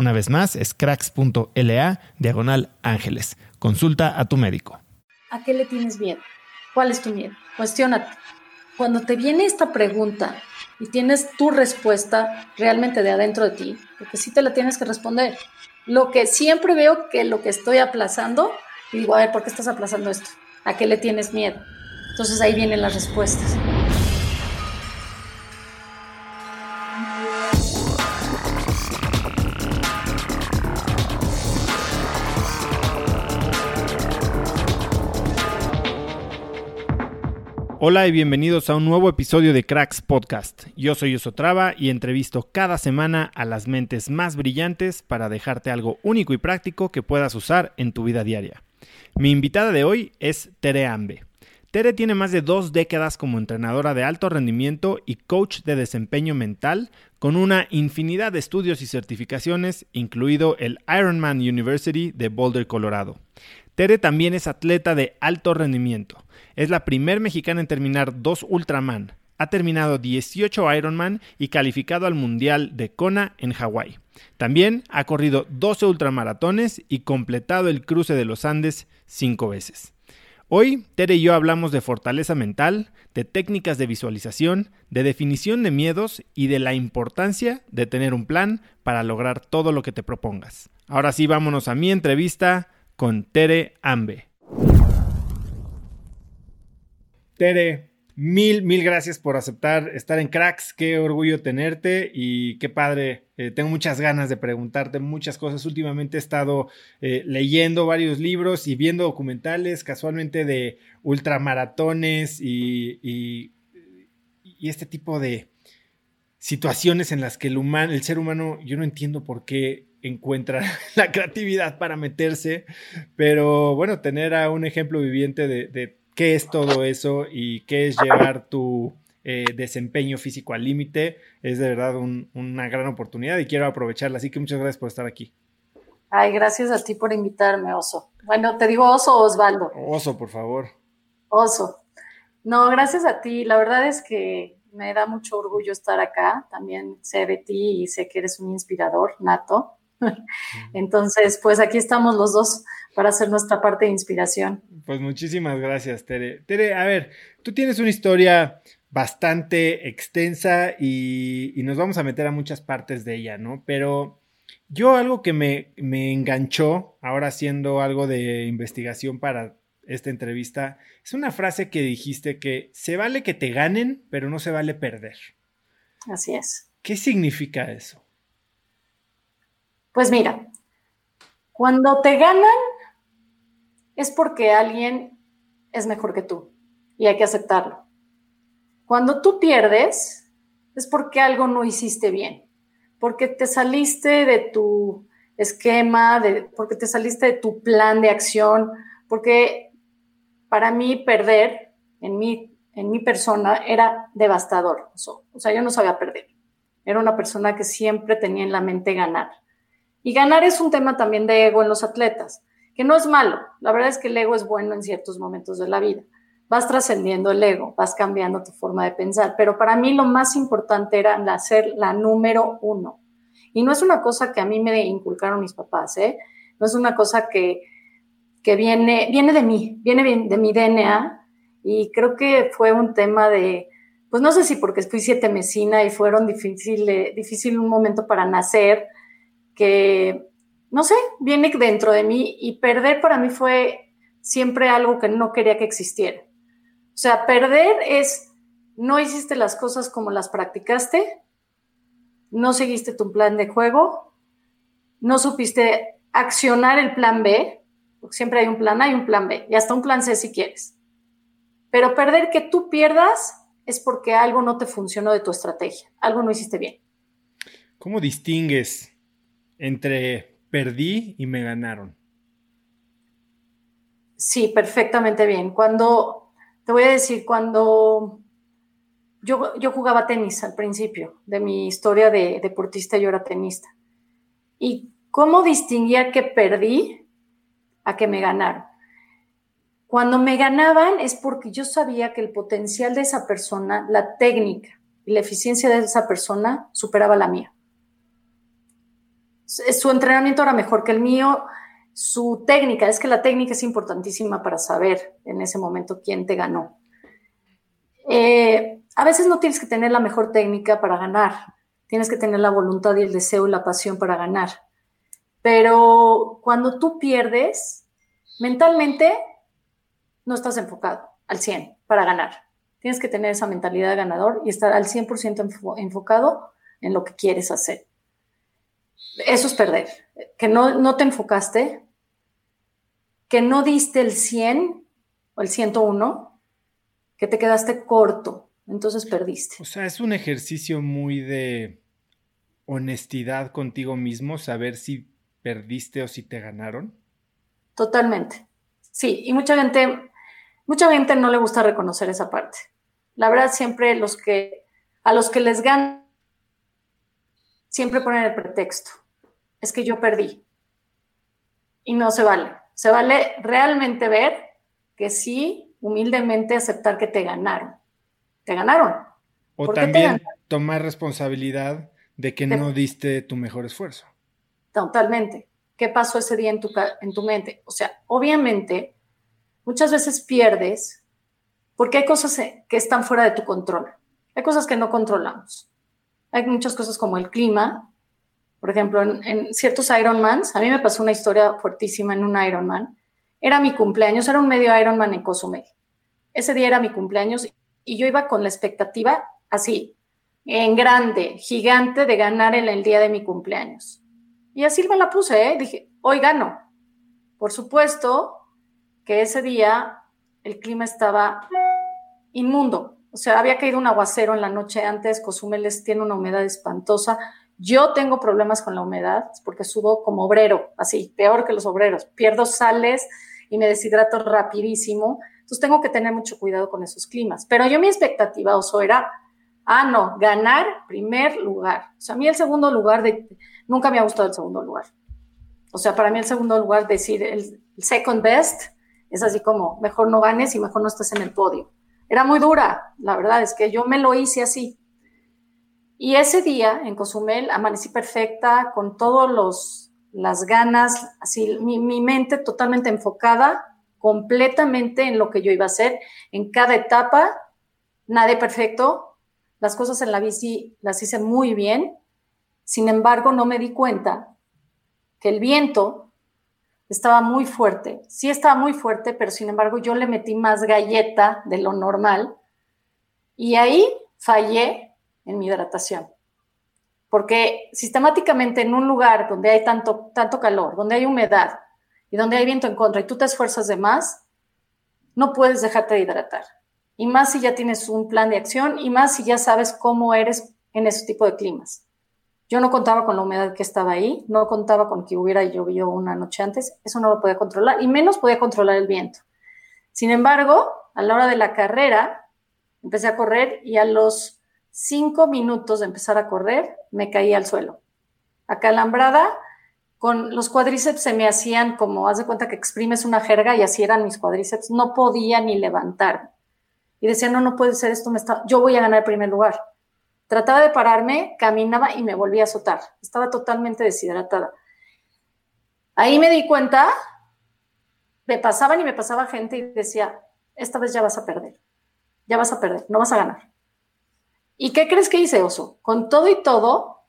Una vez más, es cracks.la diagonal ángeles. Consulta a tu médico. ¿A qué le tienes miedo? ¿Cuál es tu miedo? Cuestiónate. Cuando te viene esta pregunta y tienes tu respuesta realmente de adentro de ti, porque sí te la tienes que responder. Lo que siempre veo que lo que estoy aplazando, y digo, a ver, ¿por qué estás aplazando esto? ¿A qué le tienes miedo? Entonces ahí vienen las respuestas. Hola y bienvenidos a un nuevo episodio de Cracks Podcast. Yo soy Osotrava y entrevisto cada semana a las mentes más brillantes para dejarte algo único y práctico que puedas usar en tu vida diaria. Mi invitada de hoy es Tere Ambe. Tere tiene más de dos décadas como entrenadora de alto rendimiento y coach de desempeño mental, con una infinidad de estudios y certificaciones, incluido el Ironman University de Boulder, Colorado. Tere también es atleta de alto rendimiento. Es la primer mexicana en terminar dos Ultraman. Ha terminado 18 Ironman y calificado al Mundial de Kona en Hawái. También ha corrido 12 ultramaratones y completado el cruce de los Andes cinco veces. Hoy, Tere y yo hablamos de fortaleza mental, de técnicas de visualización, de definición de miedos y de la importancia de tener un plan para lograr todo lo que te propongas. Ahora sí, vámonos a mi entrevista con Tere Ambe. Tere, mil, mil gracias por aceptar estar en Cracks. Qué orgullo tenerte y qué padre. Eh, tengo muchas ganas de preguntarte muchas cosas. Últimamente he estado eh, leyendo varios libros y viendo documentales casualmente de ultramaratones y, este tipo de situaciones en las que el, humano, el ser humano, yo no entiendo por qué encuentra la creatividad para meterse, pero bueno, tener a un ejemplo viviente de, qué es todo eso y qué es llevar tu eh, desempeño físico al límite es de verdad una gran oportunidad y quiero aprovecharla, así que muchas gracias por estar aquí. Ay, gracias a ti por invitarme, Oso. Bueno, te digo Oso o Osvaldo. Oso, por favor. Oso. No, gracias a ti. La verdad es que me da mucho orgullo estar acá. También sé de ti y sé que eres un inspirador nato. Entonces, pues aquí estamos los dos para hacer nuestra parte de inspiración. Pues muchísimas gracias, Tere. Tere, a ver, tú tienes una historia bastante extensa y, nos vamos a meter a muchas partes de ella, ¿no? Pero yo algo que me, me enganchó, ahora haciendo algo de investigación para esta entrevista, es una frase que dijiste que se vale que te ganen, pero no se vale perder. Así es. ¿Qué significa eso? Pues mira, cuando te ganan es porque alguien es mejor que tú y hay que aceptarlo. Cuando tú pierdes es porque algo no hiciste bien, porque te saliste de tu esquema, de, porque te saliste de tu plan de acción, porque para mí perder en mi, en mi persona era devastador. O sea, yo no sabía perder. Era una persona que siempre tenía en la mente ganar. Y ganar es un tema también de ego en los atletas, que no es malo. La verdad es que el ego es bueno en ciertos momentos de la vida. Vas trascendiendo el ego, vas cambiando tu forma de pensar. Pero para mí lo más importante era ser la número uno. Y no es una cosa que a mí me inculcaron mis papás, ¿eh? No es una cosa que, que viene, viene de mí, viene de mi DNA. Y creo que fue un tema de, pues no sé si porque fui siete mesina y fueron difícil, difícil un momento para nacer, que, no sé, viene dentro de mí y perder para mí fue siempre algo que no quería que existiera. O sea, perder es, no hiciste las cosas como las practicaste, no seguiste tu plan de juego, no supiste accionar el plan B, porque siempre hay un plan A y un plan B, y hasta un plan C si quieres. Pero perder que tú pierdas es porque algo no te funcionó de tu estrategia, algo no hiciste bien. ¿Cómo distingues entre perdí y me ganaron. Sí, perfectamente bien. Cuando, te voy a decir, cuando yo, yo jugaba tenis al principio de mi historia de deportista, yo era tenista. ¿Y cómo distinguía que perdí a que me ganaron? Cuando me ganaban es porque yo sabía que el potencial de esa persona, la técnica y la eficiencia de esa persona superaba la mía su entrenamiento era mejor que el mío, su técnica, es que la técnica es importantísima para saber en ese momento quién te ganó. Eh, a veces no tienes que tener la mejor técnica para ganar, tienes que tener la voluntad y el deseo y la pasión para ganar. Pero cuando tú pierdes, mentalmente no estás enfocado al 100 para ganar. Tienes que tener esa mentalidad de ganador y estar al 100% enfocado en lo que quieres hacer eso es perder, que no, no te enfocaste, que no diste el 100 o el 101, que te quedaste corto, entonces perdiste. O sea, es un ejercicio muy de honestidad contigo mismo, saber si perdiste o si te ganaron. Totalmente. Sí, y mucha gente, mucha gente no le gusta reconocer esa parte. La verdad, siempre los que, a los que les ganan, siempre ponen el pretexto es que yo perdí. Y no se vale. Se vale realmente ver que sí, humildemente aceptar que te ganaron. Te ganaron. O también tomar responsabilidad de que no diste tu mejor esfuerzo. Totalmente. ¿Qué pasó ese día en tu, en tu mente? O sea, obviamente, muchas veces pierdes porque hay cosas que están fuera de tu control. Hay cosas que no controlamos. Hay muchas cosas como el clima, por ejemplo, en, ciertos Ironmans, a mí me pasó una historia fuertísima en un Ironman. Era mi cumpleaños, era un medio Ironman en Cozumel. Ese día era mi cumpleaños y yo iba con la expectativa así, en grande, gigante, de ganar en el día de mi cumpleaños. Y así me la puse, ¿eh? dije, hoy gano. Por supuesto que ese día el clima estaba inmundo. O sea, había caído un aguacero en la noche antes, Cozumel tiene una humedad espantosa, yo tengo problemas con la humedad porque subo como obrero, así, peor que los obreros. Pierdo sales y me deshidrato rapidísimo. Entonces tengo que tener mucho cuidado con esos climas. Pero yo mi expectativa, Oso, era, ah, no, ganar primer lugar. O sea, a mí el segundo lugar, nunca me ha gustado el segundo lugar. O sea, para mí el segundo lugar, decir el, second best, es así como, mejor no ganes y mejor no estés en el podio. Era muy dura, la verdad es que yo me lo hice así. Y ese día en Cozumel amanecí perfecta, con todas las ganas, así mi, mi, mente totalmente enfocada, completamente en lo que yo iba a hacer, en cada etapa, nada perfecto, las cosas en la bici las hice muy bien, sin embargo no me di cuenta que el viento estaba muy fuerte. Sí estaba muy fuerte, pero sin embargo yo le metí más galleta de lo normal y ahí fallé en mi hidratación. Porque sistemáticamente en un lugar donde hay tanto, tanto calor, donde hay humedad y donde hay viento en contra y tú te esfuerzas de más, no puedes dejarte de hidratar. Y más si ya tienes un plan de acción y más si ya sabes cómo eres en ese tipo de climas. Yo no contaba con la humedad que estaba ahí, no contaba con que hubiera llovido una noche antes, eso no lo podía controlar y menos podía controlar el viento. Sin embargo, a la hora de la carrera, empecé a correr y a los cinco minutos de empezar a correr, me caí al suelo. Acalambrada, con los cuádriceps se me hacían como, haz de cuenta que exprimes una jerga y así eran mis cuádriceps, no podía ni levantar. Y decía, no, no puede ser esto, me está, yo voy a ganar el primer lugar. Trataba de pararme, caminaba y me volvía a azotar. Estaba totalmente deshidratada. Ahí me di cuenta, me pasaban y me pasaba gente y decía, esta vez ya vas a perder, ya vas a perder, no vas a ganar. ¿Y qué crees que hice, Oso? Con todo y todo,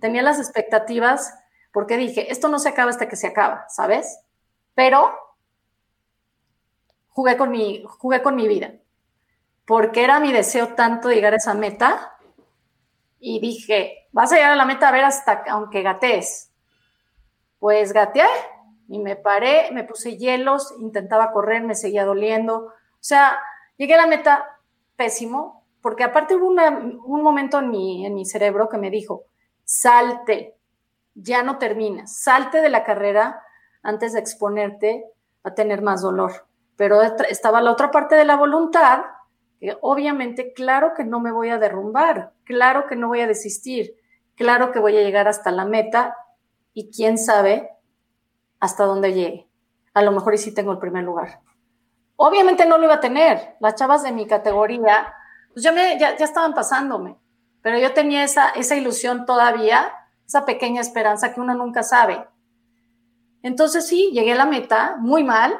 tenía las expectativas porque dije, esto no se acaba hasta que se acaba, ¿sabes? Pero jugué con mi, jugué con mi vida, porque era mi deseo tanto llegar a esa meta y dije, vas a llegar a la meta a ver hasta aunque gatees. Pues gateé y me paré, me puse hielos, intentaba correr, me seguía doliendo. O sea, llegué a la meta pésimo, porque aparte hubo un momento en mi, en mi cerebro que me dijo, salte, ya no terminas, salte de la carrera antes de exponerte a tener más dolor. Pero estaba la otra parte de la voluntad que obviamente, claro que no me voy a derrumbar, claro que no voy a desistir, claro que voy a llegar hasta la meta y quién sabe hasta dónde llegue. A lo mejor y sí tengo el primer lugar. Obviamente no lo iba a tener. Las chavas de mi categoría, pues ya, me, ya, ya estaban pasándome, pero yo tenía esa, esa ilusión todavía, esa pequeña esperanza que uno nunca sabe. Entonces sí, llegué a la meta muy mal,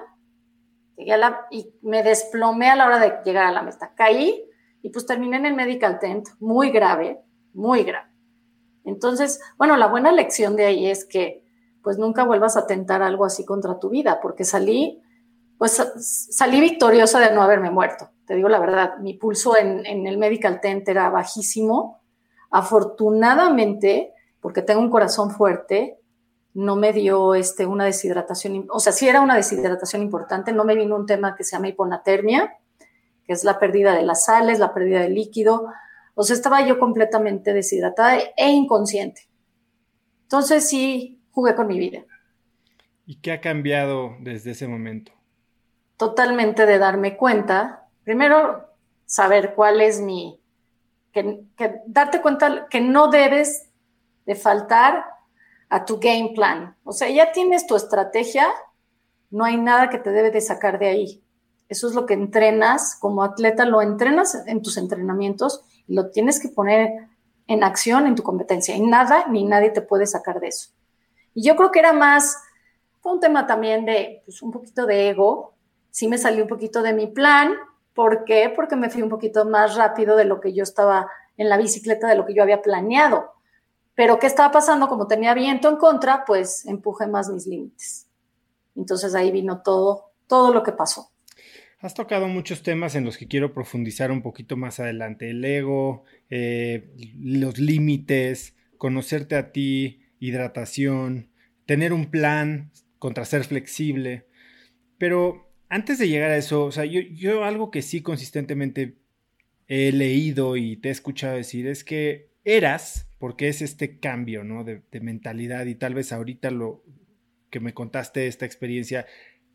y me desplomé a la hora de llegar a la meta. Caí y pues terminé en el medical tent, muy grave, muy grave. Entonces, bueno, la buena lección de ahí es que pues nunca vuelvas a tentar algo así contra tu vida, porque salí, pues salí victoriosa de no haberme muerto. Te digo la verdad, mi pulso en, en el medical tent era bajísimo. Afortunadamente, porque tengo un corazón fuerte, no me dio este, una deshidratación, o sea, sí era una deshidratación importante, no me vino un tema que se llama hiponatermia, que es la pérdida de las sales, la pérdida de líquido, o sea, estaba yo completamente deshidratada e inconsciente. Entonces sí, jugué con mi vida. ¿Y qué ha cambiado desde ese momento? Totalmente de darme cuenta, primero saber cuál es mi, que, que darte cuenta que no debes de faltar a tu game plan. O sea, ya tienes tu estrategia, no hay nada que te debe de sacar de ahí. Eso es lo que entrenas como atleta, lo entrenas en tus entrenamientos y lo tienes que poner en acción en tu competencia. Y nada ni nadie te puede sacar de eso. Y yo creo que era más, un tema también de pues, un poquito de ego. Sí me salió un poquito de mi plan. ¿Por qué? Porque me fui un poquito más rápido de lo que yo estaba en la bicicleta, de lo que yo había planeado. Pero ¿qué estaba pasando? Como tenía viento en contra, pues empujé más mis límites. Entonces ahí vino todo, todo lo que pasó. Has tocado muchos temas en los que quiero profundizar un poquito más adelante. El ego, eh, los límites, conocerte a ti, hidratación, tener un plan contra ser flexible. Pero antes de llegar a eso, o sea, yo, yo algo que sí consistentemente he leído y te he escuchado decir es que eras, porque es este cambio, ¿no? De, mentalidad y tal vez ahorita lo que me contaste esta experiencia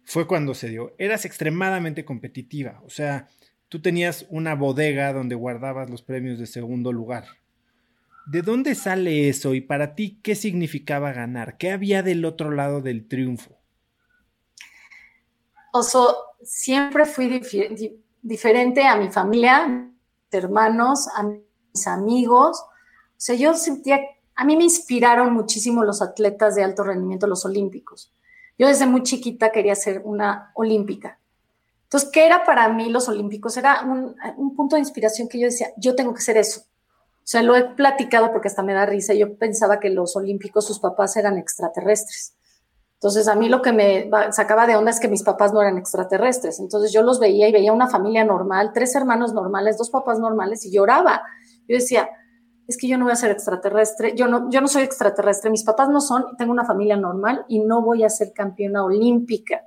fue cuando se dio. Eras extremadamente competitiva, o sea, tú tenías una bodega donde guardabas los premios de segundo lugar. ¿De dónde sale eso y para ti qué significaba ganar? ¿Qué había del otro lado del triunfo? Oso, siempre fui diferente a mi familia, hermanos, a mis amigos. O sea, yo sentía, a mí me inspiraron muchísimo los atletas de alto rendimiento, los olímpicos. Yo desde muy chiquita quería ser una olímpica. Entonces, ¿qué era para mí los olímpicos? Era un, punto de inspiración que yo decía, yo tengo que ser eso. O sea, lo he platicado porque hasta me da risa. Yo pensaba que los olímpicos, sus papás eran extraterrestres. Entonces a mí lo que me sacaba de onda es que mis papás no eran extraterrestres. Entonces yo los veía y veía una familia normal, tres hermanos normales, dos papás normales y lloraba. Yo decía, es que yo no voy a ser extraterrestre, yo no, yo no soy extraterrestre, mis papás no son, tengo una familia normal y no voy a ser campeona olímpica.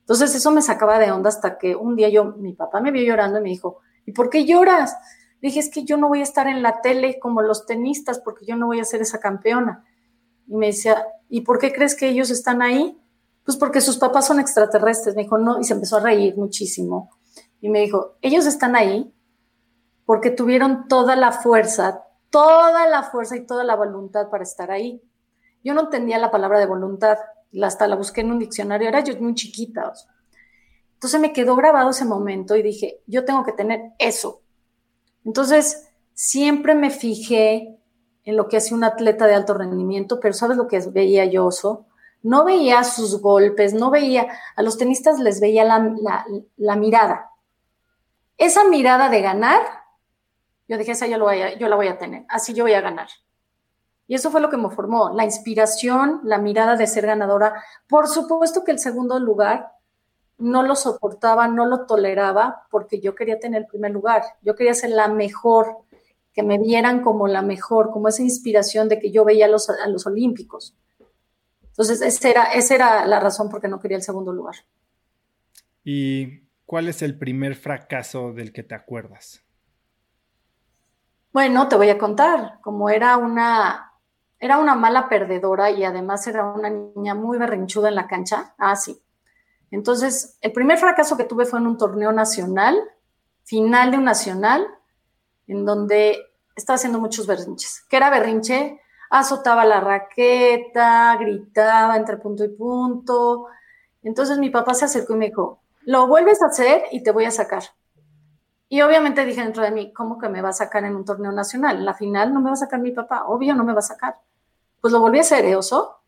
Entonces eso me sacaba de onda hasta que un día yo, mi papá me vio llorando y me dijo, ¿y por qué lloras? dije, es que yo no voy a estar en la tele como los tenistas porque yo no voy a ser esa campeona. Y me decía, ¿y por qué crees que ellos están ahí? Pues porque sus papás son extraterrestres. Me dijo, no, y se empezó a reír muchísimo. Y me dijo, ellos están ahí porque tuvieron toda la fuerza, toda la fuerza y toda la voluntad para estar ahí. Yo no entendía la palabra de voluntad, hasta la busqué en un diccionario, era yo muy chiquita. Entonces me quedó grabado ese momento y dije, yo tengo que tener eso. Entonces, siempre me fijé en lo que hace un atleta de alto rendimiento, pero ¿sabes lo que veía yo, Oso? No veía sus golpes, no veía, a los tenistas les veía la, mirada. Esa mirada de ganar, yo dije, esa yo, lo yo la voy a tener, así yo voy a ganar. Y eso fue lo que me formó, la inspiración, la mirada de ser ganadora. Por supuesto que el segundo lugar no lo soportaba, no lo toleraba, porque yo quería tener el primer lugar, yo quería ser la mejor, que me vieran como la mejor, como esa inspiración de que yo veía a los, a los olímpicos. Entonces, esa era, esa era la razón por qué no quería el segundo lugar. ¿Y cuál es el primer fracaso del que te acuerdas? Bueno, te voy a contar, como era una, era una mala perdedora y además era una niña muy berrinchuda en la cancha. Ah, sí. Entonces, el primer fracaso que tuve fue en un torneo nacional, final de un nacional, en donde estaba haciendo muchos berrinches. ¿Qué era berrinche? Azotaba la raqueta, gritaba entre punto y punto. Entonces mi papá se acercó y me dijo, lo vuelves a hacer y te voy a sacar. Y obviamente dije dentro de mí, ¿cómo que me va a sacar en un torneo nacional? En la final no me va a sacar mi papá, obvio no me va a sacar. Pues lo volví a hacer, ¿eh, oso?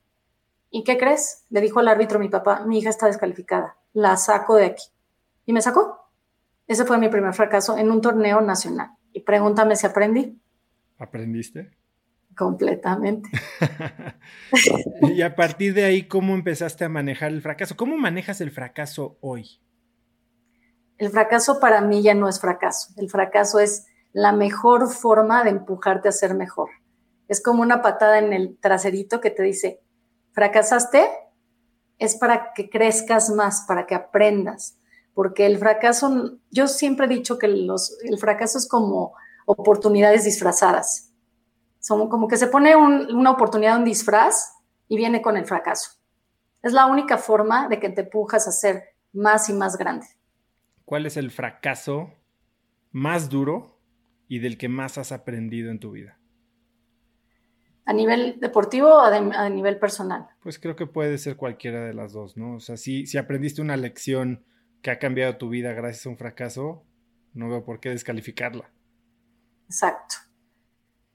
¿Y qué crees? Le dijo al árbitro mi papá, mi hija está descalificada, la saco de aquí. Y me sacó. Ese fue mi primer fracaso en un torneo nacional. Y pregúntame si aprendí. ¿Aprendiste? Completamente. y a partir de ahí, ¿cómo empezaste a manejar el fracaso? ¿Cómo manejas el fracaso hoy? El fracaso para mí ya no es fracaso. El fracaso es la mejor forma de empujarte a ser mejor. Es como una patada en el traserito que te dice, fracasaste, es para que crezcas más, para que aprendas, porque el fracaso, yo siempre he dicho que los, el fracaso es como oportunidades disfrazadas. Son como que se pone una oportunidad, un disfraz y viene con el fracaso. Es la única forma de que te empujas a ser más y más grande. ¿Cuál es el fracaso más duro y del que más has aprendido en tu vida? ¿A nivel deportivo o a, nivel personal? Pues creo que puede ser cualquiera de las dos, ¿no? O sea, si, si aprendiste una lección que ha cambiado tu vida gracias a un fracaso, no veo por qué descalificarla. Exacto.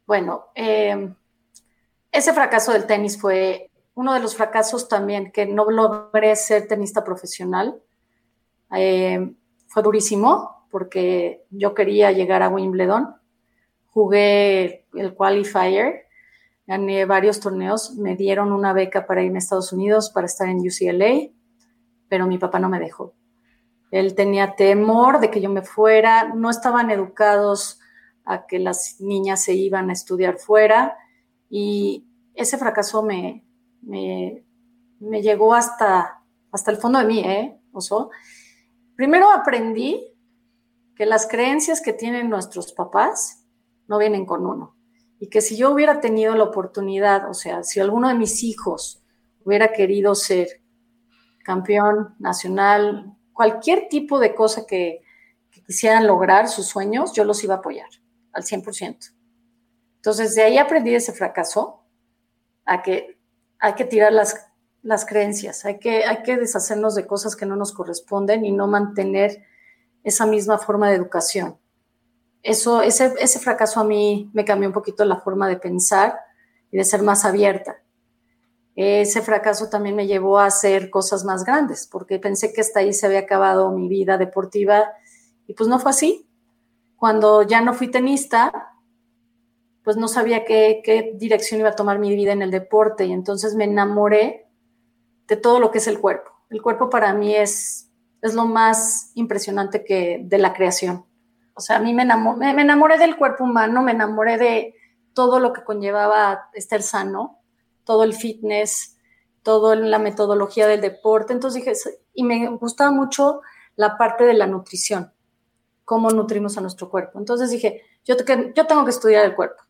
Bueno, eh, ese fracaso del tenis fue uno de los fracasos también que no logré ser tenista profesional. Eh, fue durísimo porque yo quería llegar a Wimbledon. Jugué el qualifier gané varios torneos, me dieron una beca para irme a Estados Unidos para estar en UCLA, pero mi papá no me dejó. Él tenía temor de que yo me fuera, no estaban educados a que las niñas se iban a estudiar fuera y ese fracaso me, me, llegó hasta, hasta el fondo de mí, ¿eh? Oso. Primero aprendí que las creencias que tienen nuestros papás no vienen con uno y que si yo hubiera tenido la oportunidad, o sea, si alguno de mis hijos hubiera querido ser campeón nacional, cualquier tipo de cosa que, quisieran lograr sus sueños, yo los iba a apoyar al 100%. Entonces, de ahí aprendí ese fracaso, a que hay que tirar las, las creencias, hay que, hay que deshacernos de cosas que no nos corresponden y no mantener esa misma forma de educación eso, ese, ese fracaso a mí me cambió un poquito la forma de pensar y de ser más abierta. Ese fracaso también me llevó a hacer cosas más grandes, porque pensé que hasta ahí se había acabado mi vida deportiva y pues no fue así. Cuando ya no fui tenista, pues no sabía qué, qué dirección iba a tomar mi vida en el deporte y entonces me enamoré de todo lo que es el cuerpo. El cuerpo para mí es, es lo más impresionante que de la creación. O sea, a mí me me enamoré del cuerpo humano, me enamoré de todo lo que conllevaba estar sano, todo el fitness, toda la metodología del deporte. Entonces dije, y me gustaba mucho la parte de la nutrición, cómo nutrimos a nuestro cuerpo. Entonces dije, yo tengo que estudiar el cuerpo.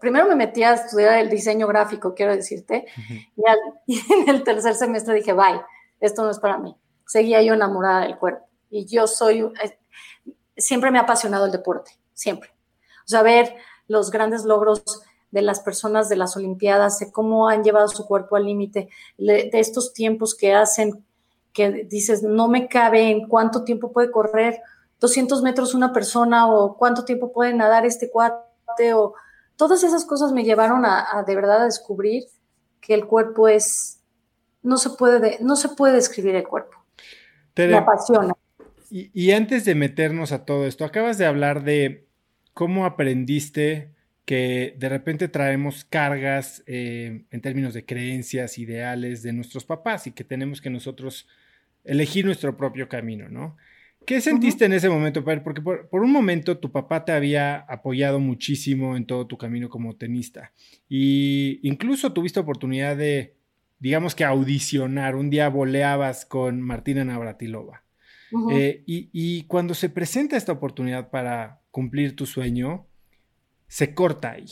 Primero me metí a estudiar el diseño gráfico, quiero decirte, y, y, en el tercer semestre dije, bye, esto no es para mí. Seguía yo enamorada del cuerpo. Y yo soy, eh, siempre me ha apasionado el deporte, siempre. O sea, ver los grandes logros de las personas de las Olimpiadas, de cómo han llevado su cuerpo al límite, de estos tiempos que hacen, que dices, no me cabe en cuánto tiempo puede correr 200 metros una persona o cuánto tiempo puede nadar este cuate o todas esas cosas me llevaron a, de verdad a descubrir que el cuerpo es, no se puede, no se puede describir el cuerpo. me apasiona. y antes de meternos a todo esto, acabas de hablar de cómo aprendiste que de repente traemos cargas eh, en términos de creencias, ideales de nuestros papás y que tenemos que nosotros elegir nuestro propio camino, ¿no? ¿Qué sentiste en ese momento, Porque por, un momento tu papá te había apoyado muchísimo en todo tu camino como tenista. Y incluso tuviste oportunidad de, digamos que audicionar, un día voleabas con Martina Navratilova. Eh, y, y cuando se presenta esta oportunidad para cumplir tu sueño, se corta ahí.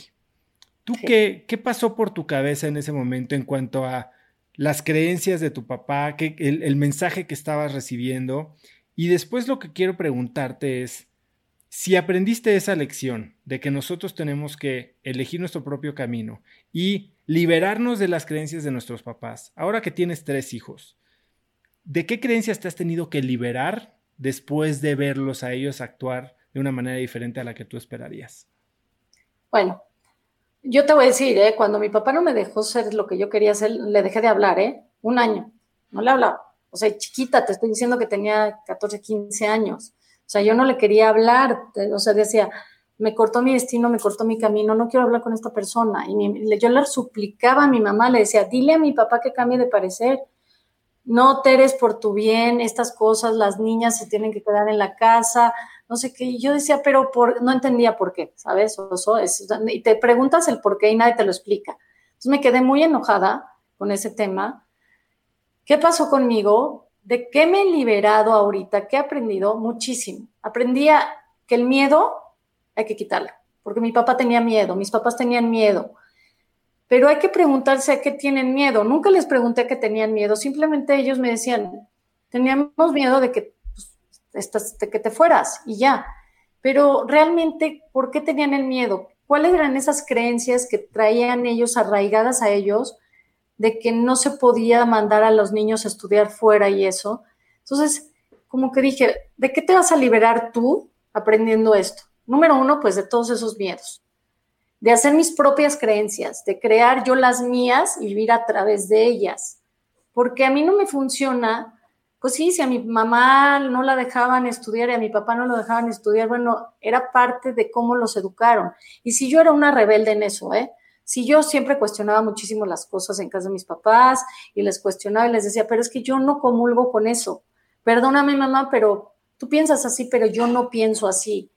¿Tú qué, qué pasó por tu cabeza en ese momento en cuanto a las creencias de tu papá, que, el, mensaje que estabas recibiendo? Y después lo que quiero preguntarte es, si aprendiste esa lección de que nosotros tenemos que elegir nuestro propio camino y liberarnos de las creencias de nuestros papás, ahora que tienes tres hijos, ¿de qué creencias te has tenido que liberar después de verlos a ellos actuar de una manera diferente a la que tú esperarías? Bueno, yo te voy a decir, ¿eh? cuando mi papá no me dejó ser lo que yo quería hacer, le dejé de hablar, ¿eh? Un año, no le hablaba. O sea, chiquita, te estoy diciendo que tenía 14, 15 años. O sea, yo no le quería hablar, o sea, decía, me cortó mi destino, me cortó mi camino, no quiero hablar con esta persona. Y yo le suplicaba a mi mamá, le decía, dile a mi papá que cambie de parecer. No, Teres, por tu bien, estas cosas, las niñas se tienen que quedar en la casa, no sé qué. Y yo decía, pero por, no entendía por qué, ¿sabes? y te preguntas el por qué y nadie te lo explica. Entonces me quedé muy enojada con ese tema. ¿Qué pasó conmigo? ¿De qué me he liberado ahorita? ¿Qué he aprendido? Muchísimo. Aprendí que el miedo hay que quitarlo, porque mi papá tenía miedo, mis papás tenían miedo. Pero hay que preguntarse a qué tienen miedo. Nunca les pregunté qué tenían miedo, simplemente ellos me decían, teníamos miedo de que de que te fueras y ya. Pero realmente, ¿por qué tenían el miedo? ¿Cuáles eran esas creencias que traían ellos arraigadas a ellos de que no se podía mandar a los niños a estudiar fuera y eso? Entonces, como que dije, ¿de qué te vas a liberar tú aprendiendo esto? Número uno, pues de todos esos miedos, de hacer mis propias creencias, de crear yo las mías y vivir a través de ellas. Porque a mí no me funciona pues sí, si a mi mamá no la dejaban estudiar y a mi papá no lo dejaban estudiar, bueno, era parte de cómo los educaron. Y si yo era una rebelde en eso, ¿eh? Si yo siempre cuestionaba muchísimo las cosas en casa de mis papás y les cuestionaba y les decía, pero es que yo no comulgo con eso. Perdóname, mamá, pero tú piensas así, pero yo no pienso así.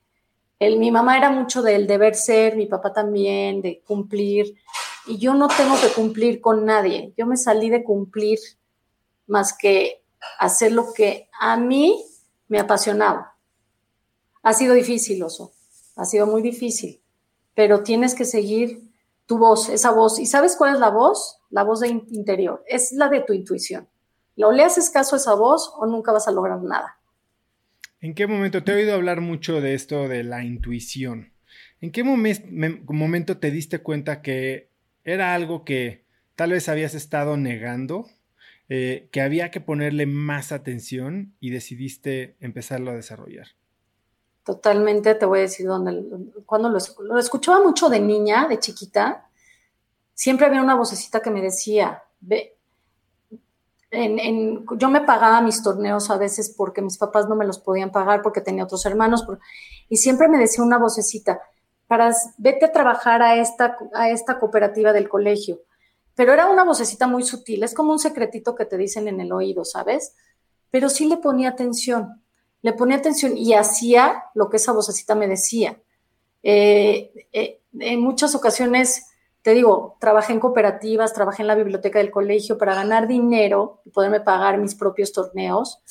El, mi mamá era mucho del deber ser, mi papá también, de cumplir. Y yo no tengo que cumplir con nadie. Yo me salí de cumplir más que hacer lo que a mí me apasionaba. Ha sido difícil, Oso, ha sido muy difícil, pero tienes que seguir tu voz, esa voz. ¿Y sabes cuál es la voz? La voz de interior, es la de tu intuición. ¿Lo le haces caso a esa voz o nunca vas a lograr nada? ¿En qué momento te he oído hablar mucho de esto de la intuición? ¿En qué momento te diste cuenta que era algo que tal vez habías estado negando eh, que había que ponerle más atención y decidiste empezarlo a desarrollar? Totalmente, te voy a decir dónde. Cuando lo, escuchaba mucho de niña, de chiquita, siempre había una vocecita que me decía, ve, yo me pagaba mis torneos a veces porque mis papás no me los podían pagar porque tenía otros hermanos, y siempre me decía una vocecita, para, vete a trabajar a esta, a esta cooperativa del colegio, pero era una vocecita muy sutil, es como un secretito que te dicen en el oído, ¿sabes? Pero sí le ponía atención, le ponía atención y hacía lo que esa vocecita me decía. Eh, eh, en muchas ocasiones, te digo, trabajé en cooperativas, trabajé en la biblioteca del colegio para ganar dinero y poderme pagar mis propios torneos.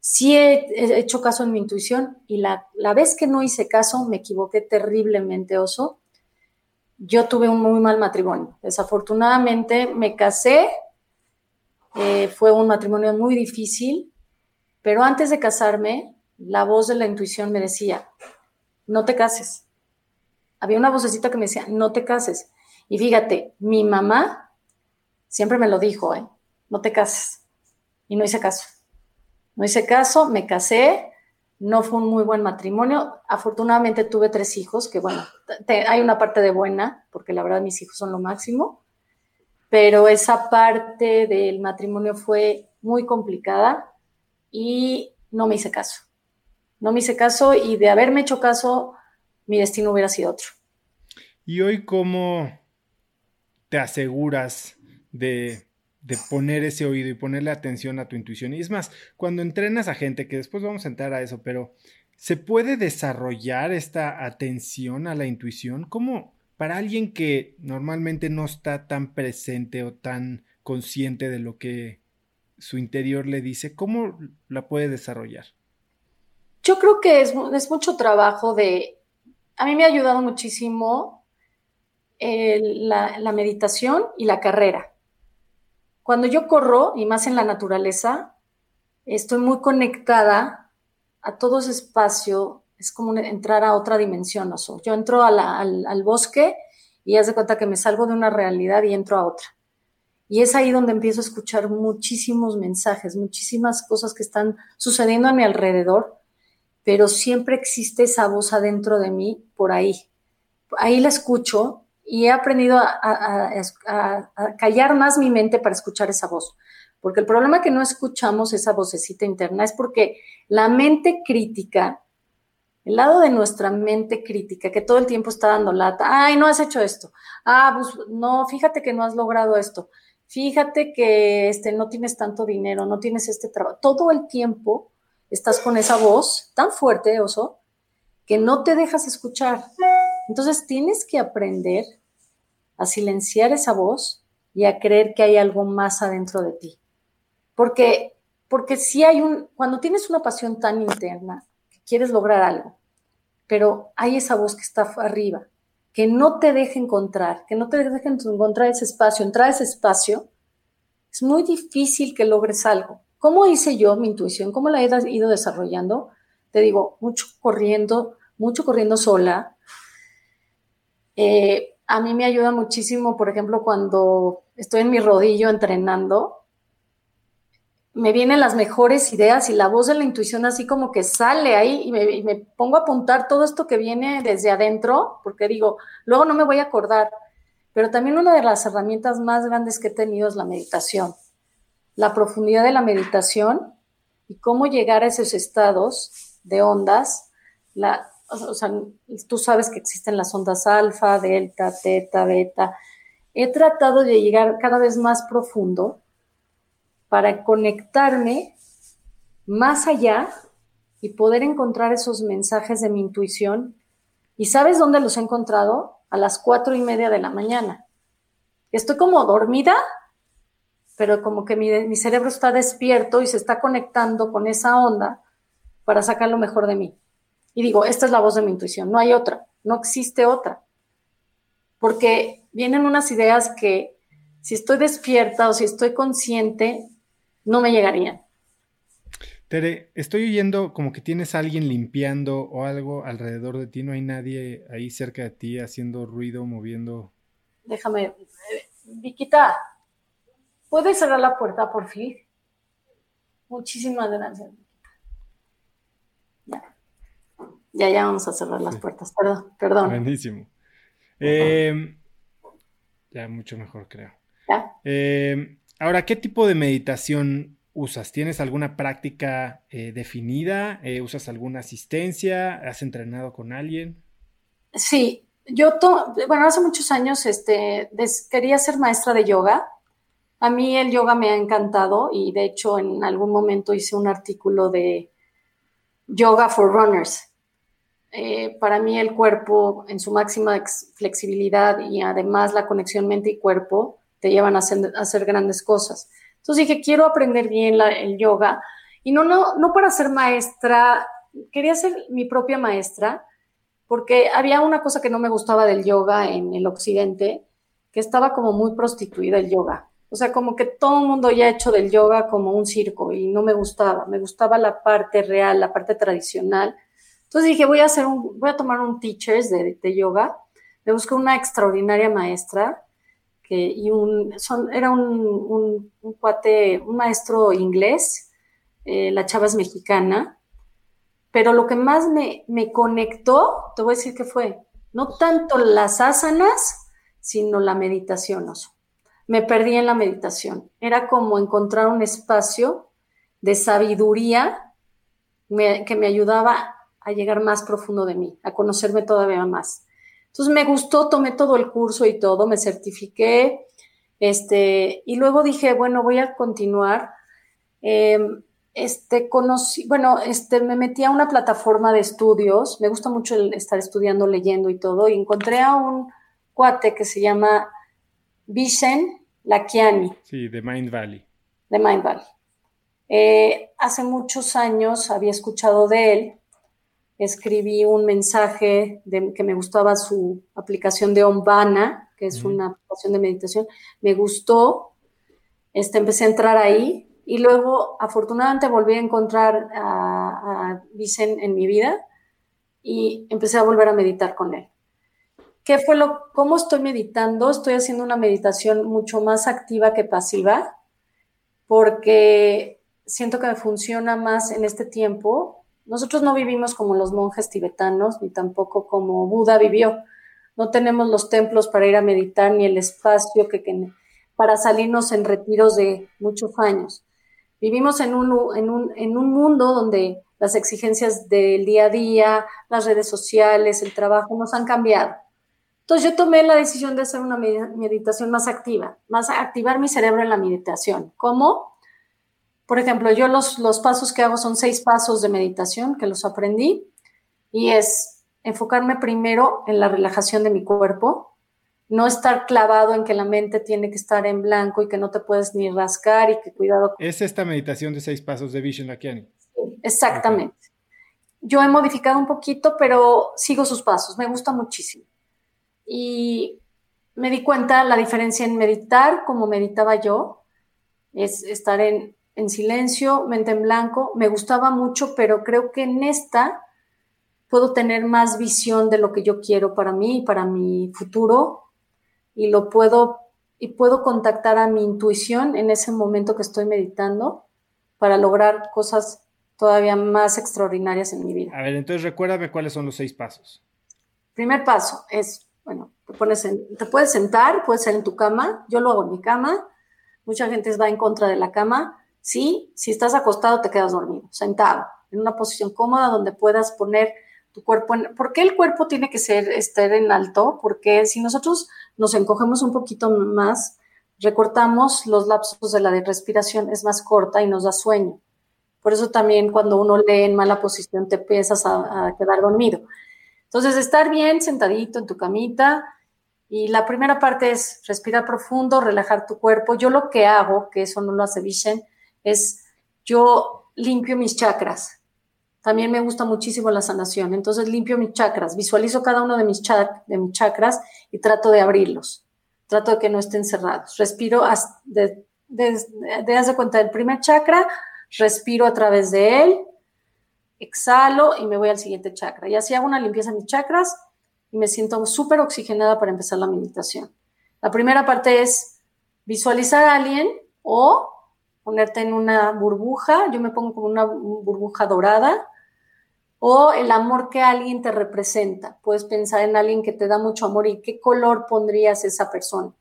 Sí he, hecho caso en mi intuición y la, la vez que no hice caso me equivoqué terriblemente, oso. Yo tuve un muy mal matrimonio. Desafortunadamente me casé, eh, fue un matrimonio muy difícil, pero antes de casarme, la voz de la intuición me decía, no te cases. Había una vocecita que me decía, no te cases. Y fíjate, mi mamá siempre me lo dijo, ¿eh? no te cases. Y no hice caso. No hice caso, me casé, no fue un muy buen matrimonio. Afortunadamente tuve tres hijos, que bueno, hay una parte de buena, porque la verdad mis hijos son lo máximo, pero esa parte del matrimonio fue muy complicada y no me hice caso. No me hice caso y de haberme hecho caso, mi destino hubiera sido otro. ¿Y hoy cómo te aseguras de, poner ese oído y ponerle atención a tu intuición? Y es más, cuando entrenas a gente, que después vamos a entrar a eso, pero ¿se puede desarrollar esta atención a la intuición? ¿Cómo para alguien que normalmente no está tan presente o tan consciente de lo que su interior le dice, ¿cómo la puede desarrollar? Yo creo que es, mucho trabajo de... A mí me ha ayudado muchísimo la, meditación y la carrera. Cuando yo corro, y más en la naturaleza, estoy muy conectada a todo ese espacio. Es como entrar a otra dimensión. Yo entro al, al, bosque y haz de cuenta que me salgo de una realidad y entro a otra. Y es ahí donde empiezo a escuchar muchísimos mensajes, muchísimas cosas que están sucediendo a mi alrededor, pero siempre existe esa voz adentro de mí por ahí. Ahí la escucho y he aprendido a, callar más mi mente para escuchar esa voz. Porque el problema que no escuchamos esa vocecita interna es porque la mente crítica, el lado de nuestra mente crítica, que todo el tiempo está dando lata, ay, no has hecho esto, ah, pues no, fíjate que no has logrado esto, fíjate que este, no tienes tanto dinero, no tienes este trabajo. Todo el tiempo estás con esa voz tan fuerte, oso, que no te dejas escuchar. Entonces tienes que aprender a silenciar esa voz y a creer que hay algo más adentro de ti. Porque, porque si hay un, cuando tienes una pasión tan interna, que quieres lograr algo, pero hay esa voz que está arriba, que no te deje encontrar, que no te deje encontrar ese espacio, entrar a ese espacio, es muy difícil que logres algo. ¿Cómo hice yo mi intuición? ¿Cómo la he ido desarrollando? Te digo, mucho corriendo, mucho corriendo sola. Eh, a mí me ayuda muchísimo, por ejemplo, cuando estoy en mi rodillo entrenando, me vienen las mejores ideas y la voz de la intuición así como que sale ahí y me, pongo a apuntar todo esto que viene desde adentro, porque digo, luego no me voy a acordar. Pero también una de las herramientas más grandes que he tenido es la meditación. La profundidad de la meditación y cómo llegar a esos estados de ondas. La, o sea, tú sabes que existen las ondas alfa, delta, teta, beta. He tratado de llegar cada vez más profundo para conectarme más allá y poder encontrar esos mensajes de mi intuición. ¿Y sabes dónde los he encontrado? A las cuatro y media de la mañana. Estoy como dormida, pero como que mi, mi cerebro está despierto y se está conectando con esa onda para sacar lo mejor de mí. Y digo, esta es la voz de mi intuición, no hay otra, no existe otra. Porque vienen unas ideas que si estoy despierta o si estoy consciente, no me llegarían. Tere, estoy oyendo como que tienes a alguien limpiando o algo alrededor de ti, no hay nadie ahí cerca de ti haciendo ruido, moviendo. Déjame, eh, Viquita, ¿puedes cerrar la puerta por fin? Muchísimas gracias. Ya, ya, ya vamos a cerrar las puertas, perdón, perdón. Buenísimo. Eh, ya, mucho mejor creo. ¿Ya? Eh, Ahora, ¿qué tipo de meditación usas? ¿Tienes alguna práctica eh, definida? Eh, ¿Usas alguna asistencia? ¿Has entrenado con alguien? Sí, yo, bueno, hace muchos años este, quería ser maestra de yoga. A mí el yoga me ha encantado y de hecho en algún momento hice un artículo de Yoga for Runners. Eh, para mí el cuerpo en su máxima flexibilidad y además la conexión mente y cuerpo te llevan a hacer, grandes cosas. Entonces dije, quiero aprender bien el yoga y no, no, no para ser maestra, quería ser mi propia maestra porque había una cosa que no me gustaba del yoga en el occidente, que estaba como muy prostituida el yoga. O sea, como que todo el mundo ya ha hecho del yoga como un circo y no me gustaba. Me gustaba la parte real, la parte tradicional. Entonces dije, voy a hacer un, voy a tomar un teachers de, yoga. Me busqué una extraordinaria maestra y un, era un, un, cuate, un maestro inglés. Eh, la chava es mexicana pero lo que más me, conectó, te voy a decir que fue, no tanto las asanas, sino la meditación. Me perdí en la meditación. Era como encontrar un espacio de sabiduría que me ayudaba a llegar más profundo de mí, a conocerme todavía más. Entonces me gustó, tomé todo el curso y todo, me certifiqué, este, y luego dije, bueno, voy a continuar. Em, este, conocí, bueno, este, me metí a una plataforma de estudios, me gusta mucho estar estudiando, leyendo y todo, y encontré a un cuate que se llama Vishen Lakiani. Sí, de Mind Valley. De Mind Valley. Eh, hace muchos años había escuchado de él, escribí un mensaje de que me gustaba su aplicación de Ombana, que es una aplicación de meditación, me gustó, este, empecé a entrar ahí, y luego, afortunadamente, volví a encontrar a, a Vicen en mi vida y empecé a volver a meditar con él. ¿Qué fue lo, cómo estoy meditando? Estoy haciendo una meditación mucho más activa que pasiva, porque siento que me funciona más en este tiempo. Nosotros no vivimos como los monjes tibetanos, ni tampoco como Buda vivió. No tenemos los templos para ir a meditar, ni el espacio que, para salirnos en retiros de muchos años. Vivimos en un, en un, en un mundo donde las exigencias del día a día, las redes sociales, el trabajo nos han cambiado. Entonces yo tomé la decisión de hacer una meditación más activa, más activar mi cerebro en la meditación. ¿Cómo? Por ejemplo, yo los, los pasos que hago son seis pasos de meditación que los aprendí y es enfocarme primero en la relajación de mi cuerpo, no estar clavado en que la mente tiene que estar en blanco y que no te puedes ni rascar y que cuidado. Es esta meditación de seis pasos de Vishen Lakiani. Sí, exactamente. Yo he modificado un poquito, pero sigo sus pasos, me gusta muchísimo. Y me di cuenta la diferencia en meditar, como meditaba yo, es estar en, en silencio, mente en blanco. Me gustaba mucho, pero creo que en esta puedo tener más visión de lo que yo quiero para mí y para mi futuro y lo puedo y puedo contactar a mi intuición en ese momento que estoy meditando para lograr cosas todavía más extraordinarias en mi vida. A ver, entonces recuérdame cuáles son los seis pasos. Primer paso es, bueno, te, pones te puedes sentar, puedes ser en tu cama, yo lo hago en mi cama, mucha gente va en contra de la cama, sí, si estás acostado te quedas dormido, sentado, en una posición cómoda donde puedas poner tu cuerpo en... ¿Por qué el cuerpo tiene que ser, estar en alto? Porque si nosotros nos encogemos un poquito más, recortamos los lapsos de la respiración, es más corta y nos da sueño. Por eso también cuando uno lee en mala posición te empiezas a, quedar dormido. Entonces, estar bien sentadito en tu camita y la primera parte es respirar profundo, relajar tu cuerpo. Yo lo que hago, que eso no lo hace Vishen, es yo limpio mis chakras. También me gusta muchísimo la sanación. Entonces limpio mis chakras, visualizo cada uno de mis, de mis chakras y trato de abrirlos. Trato de que no estén cerrados. Respiro de, de, de, cuenta del primer chakra, respiro a través de él, exhalo y me voy al siguiente chakra. Y así hago una limpieza de mis chakras y me siento súper oxigenada para empezar la meditación. La primera parte es visualizar a alguien o ponerte en una burbuja, yo me pongo como una burbuja dorada, o el amor que alguien te representa. Puedes pensar en alguien que te da mucho amor y qué color pondrías esa persona.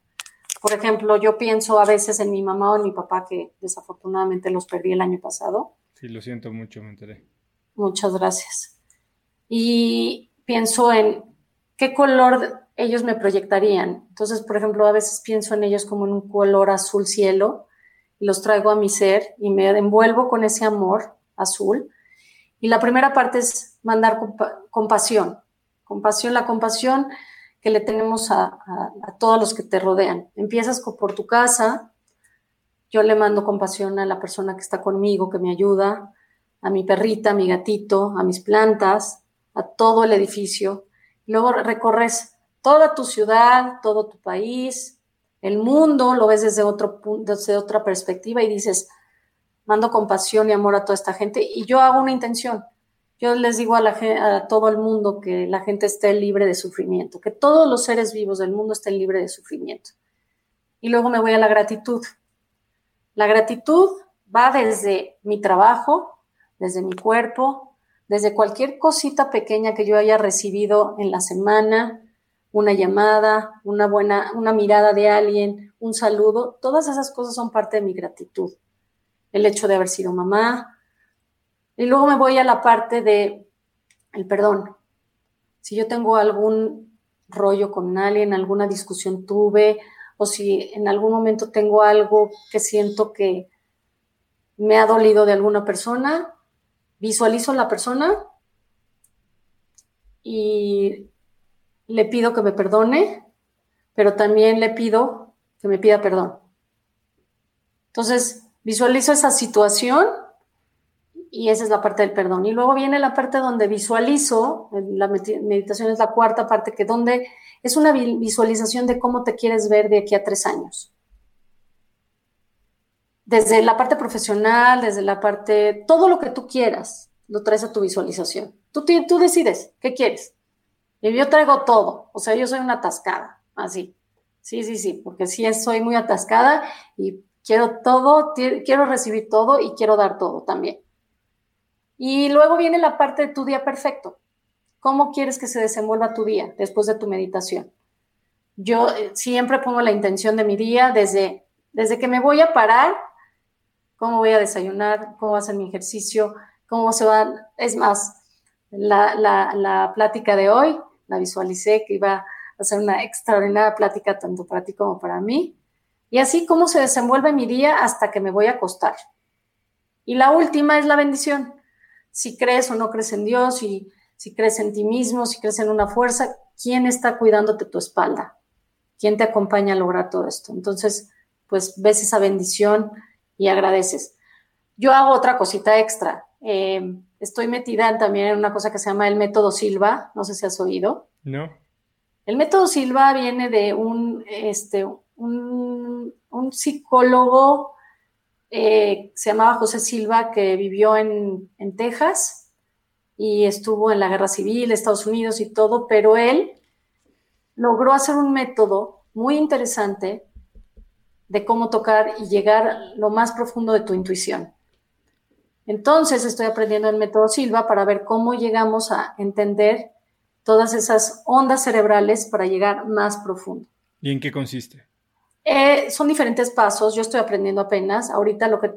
Por ejemplo, yo pienso a veces en mi mamá o en mi papá, que desafortunadamente los perdí el año pasado. Sí, lo siento mucho, me enteré. Muchas gracias. Y pienso en qué color ellos me proyectarían. Entonces, por ejemplo, a veces pienso en ellos como en un color azul cielo los traigo a mi ser y me envuelvo con ese amor azul. Y la primera parte es mandar compasión. Compasión, la compasión que le tenemos a, todos los que te rodean. Empiezas por tu casa, yo le mando compasión a la persona que está conmigo, que me ayuda, a mi perrita, a mi gatito, a mis plantas, a todo el edificio. Luego recorres toda tu ciudad, todo tu país, el mundo, lo ves desde, otro, desde otra perspectiva y dices, mando compasión y amor a toda esta gente y yo hago una intención. Yo les digo a, a todo el mundo que la gente esté libre de sufrimiento, que todos los seres vivos del mundo estén libres de sufrimiento. Y luego me voy a la gratitud. La gratitud va desde mi trabajo, desde mi cuerpo, desde cualquier cosita pequeña que yo haya recibido en la semana, una llamada, una buena, una mirada de alguien, un saludo, todas esas cosas son parte de mi gratitud. El hecho de haber sido mamá. Y luego me voy a la parte de el perdón. Si yo tengo algún rollo con alguien, alguna discusión tuve, o si en algún momento tengo algo que siento que me ha dolido de alguna persona, visualizo a la persona y le pido que me perdone, pero también le pido que me pida perdón. Entonces, visualizo esa situación y esa es la parte del perdón. Y luego viene la parte donde visualizo, la meditación es la cuarta parte, que donde es una visualización de cómo te quieres ver de aquí a tres años desde la parte profesional, desde la parte, todo lo que tú quieras, lo traes a tu visualización. Tú, tú decides qué quieres. Yo traigo todo, o sea, yo soy una atascada, así. Sí, sí, sí, porque sí soy muy atascada y quiero todo, quiero recibir todo y quiero dar todo también. Y luego viene la parte de tu día perfecto. ¿Cómo quieres que se desenvuelva tu día después de tu meditación? Yo eh, siempre pongo la intención de mi día desde, desde que me voy a parar cómo voy a desayunar, cómo va a ser mi ejercicio, cómo se va. Es más, la, la, plática de hoy la visualicé que iba a ser una extraordinaria plática tanto para ti como para mí. Y así cómo se desenvuelve mi día hasta que me voy a acostar. Y la última es la bendición. Si crees o no crees en Dios, si, si crees en ti mismo, si crees en una fuerza, ¿quién está cuidándote tu espalda? ¿Quién te acompaña a lograr todo esto? Entonces, pues ves esa bendición y agradeces. Yo hago otra cosita extra. Eh, estoy metida también en una cosa que se llama el método Silva, no sé si has oído. No. El método Silva viene de un, este, un, psicólogo, eh, se llamaba José Silva, que vivió en, en Texas y estuvo en la guerra civil, Estados Unidos y todo, pero él logró hacer un método muy interesante de cómo tocar y llegar lo más profundo de tu intuición. Entonces estoy aprendiendo el método Silva para ver cómo llegamos a entender todas esas ondas cerebrales para llegar más profundo. ¿Y en qué consiste? Eh, son diferentes pasos, yo estoy aprendiendo apenas. Ahorita lo que,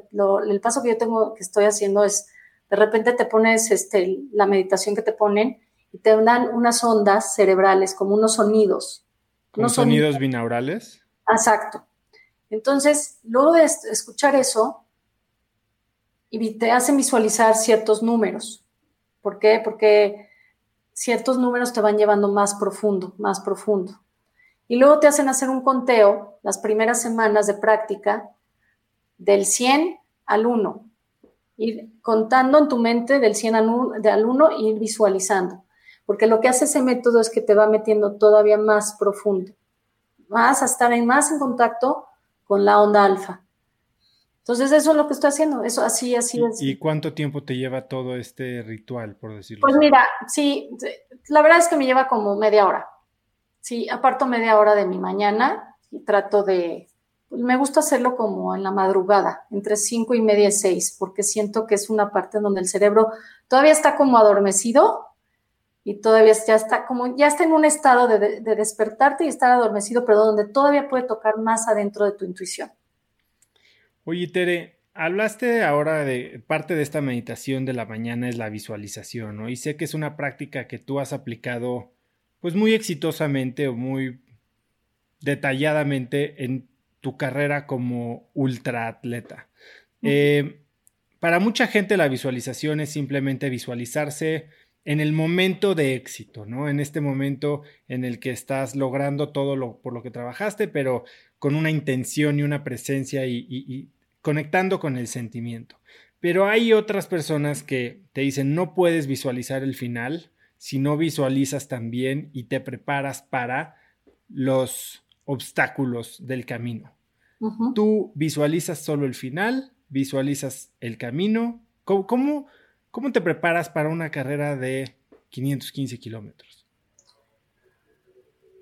el paso que yo tengo, que estoy haciendo es, de repente te pones este, la meditación que te ponen y te dan unas ondas cerebrales, como unos sonidos. unos sonidos binaurales? Exacto. Entonces, luego de escuchar eso, y te hacen visualizar ciertos números. ¿Por qué? Porque ciertos números te van llevando más profundo, más profundo. Y luego te hacen hacer un conteo las primeras semanas de práctica del 100 al 1. Ir contando en tu mente del 100 al 1, al 1 e ir visualizando. Porque lo que hace ese método es que te va metiendo todavía más profundo. Vas a más en contacto con la onda alfa. Entonces eso es lo que estoy haciendo, eso así, así es. ¿Y cuánto tiempo te lleva todo este ritual, por decirlo Pues mira, sí, la verdad es que me lleva como media hora. Sí, aparto media hora de mi mañana y trato de, pues me gusta hacerlo como en la madrugada, entre cinco y media y seis, porque siento que es una parte donde el cerebro todavía está como adormecido y todavía ya está como, ya está en un estado de, despertarte y estar adormecido, pero donde todavía puede tocar más adentro de tu intuición. Oye, Tere, hablaste ahora de parte de esta meditación de la mañana es la visualización, ¿no? Y sé que es una práctica que tú has aplicado pues muy exitosamente o muy detalladamente en tu carrera como ultraatleta. Eh, para mucha gente la visualización es simplemente visualizarse en el momento de éxito, ¿no? En este momento en el que estás logrando todo lo por lo que trabajaste, pero con una intención y una presencia y conectando con el sentimiento. Pero hay otras personas que te dicen no puedes visualizar el final si no visualizas también y te preparas para los obstáculos del camino. Tú visualizas solo el final, visualizas el camino. ¿Cómo, cómo, te preparas para una carrera de 515 kilómetros?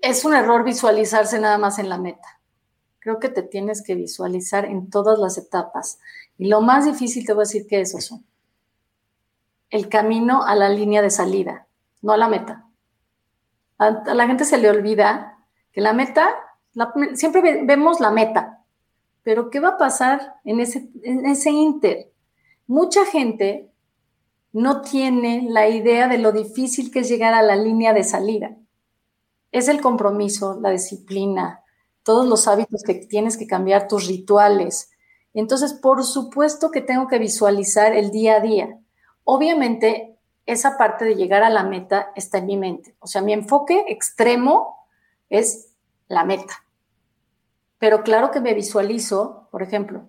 Es un error visualizarse nada más en la meta. Creo que te tienes que visualizar en todas las etapas. Y lo más difícil te voy a decir que es eso. El camino a la línea de salida, no a la meta. A, la gente se le olvida que la meta, siempre vemos la meta, pero ¿qué va a pasar en ese, en ese inter? Mucha gente no tiene la idea de lo difícil que es llegar a la línea de salida. Es el compromiso, la disciplina, todos los hábitos que tienes que cambiar, tus rituales, entonces, por supuesto que tengo que visualizar el día a día. Obviamente, esa parte de llegar a la meta está en mi mente. O sea, mi enfoque extremo es la meta. Pero claro que me visualizo, por ejemplo,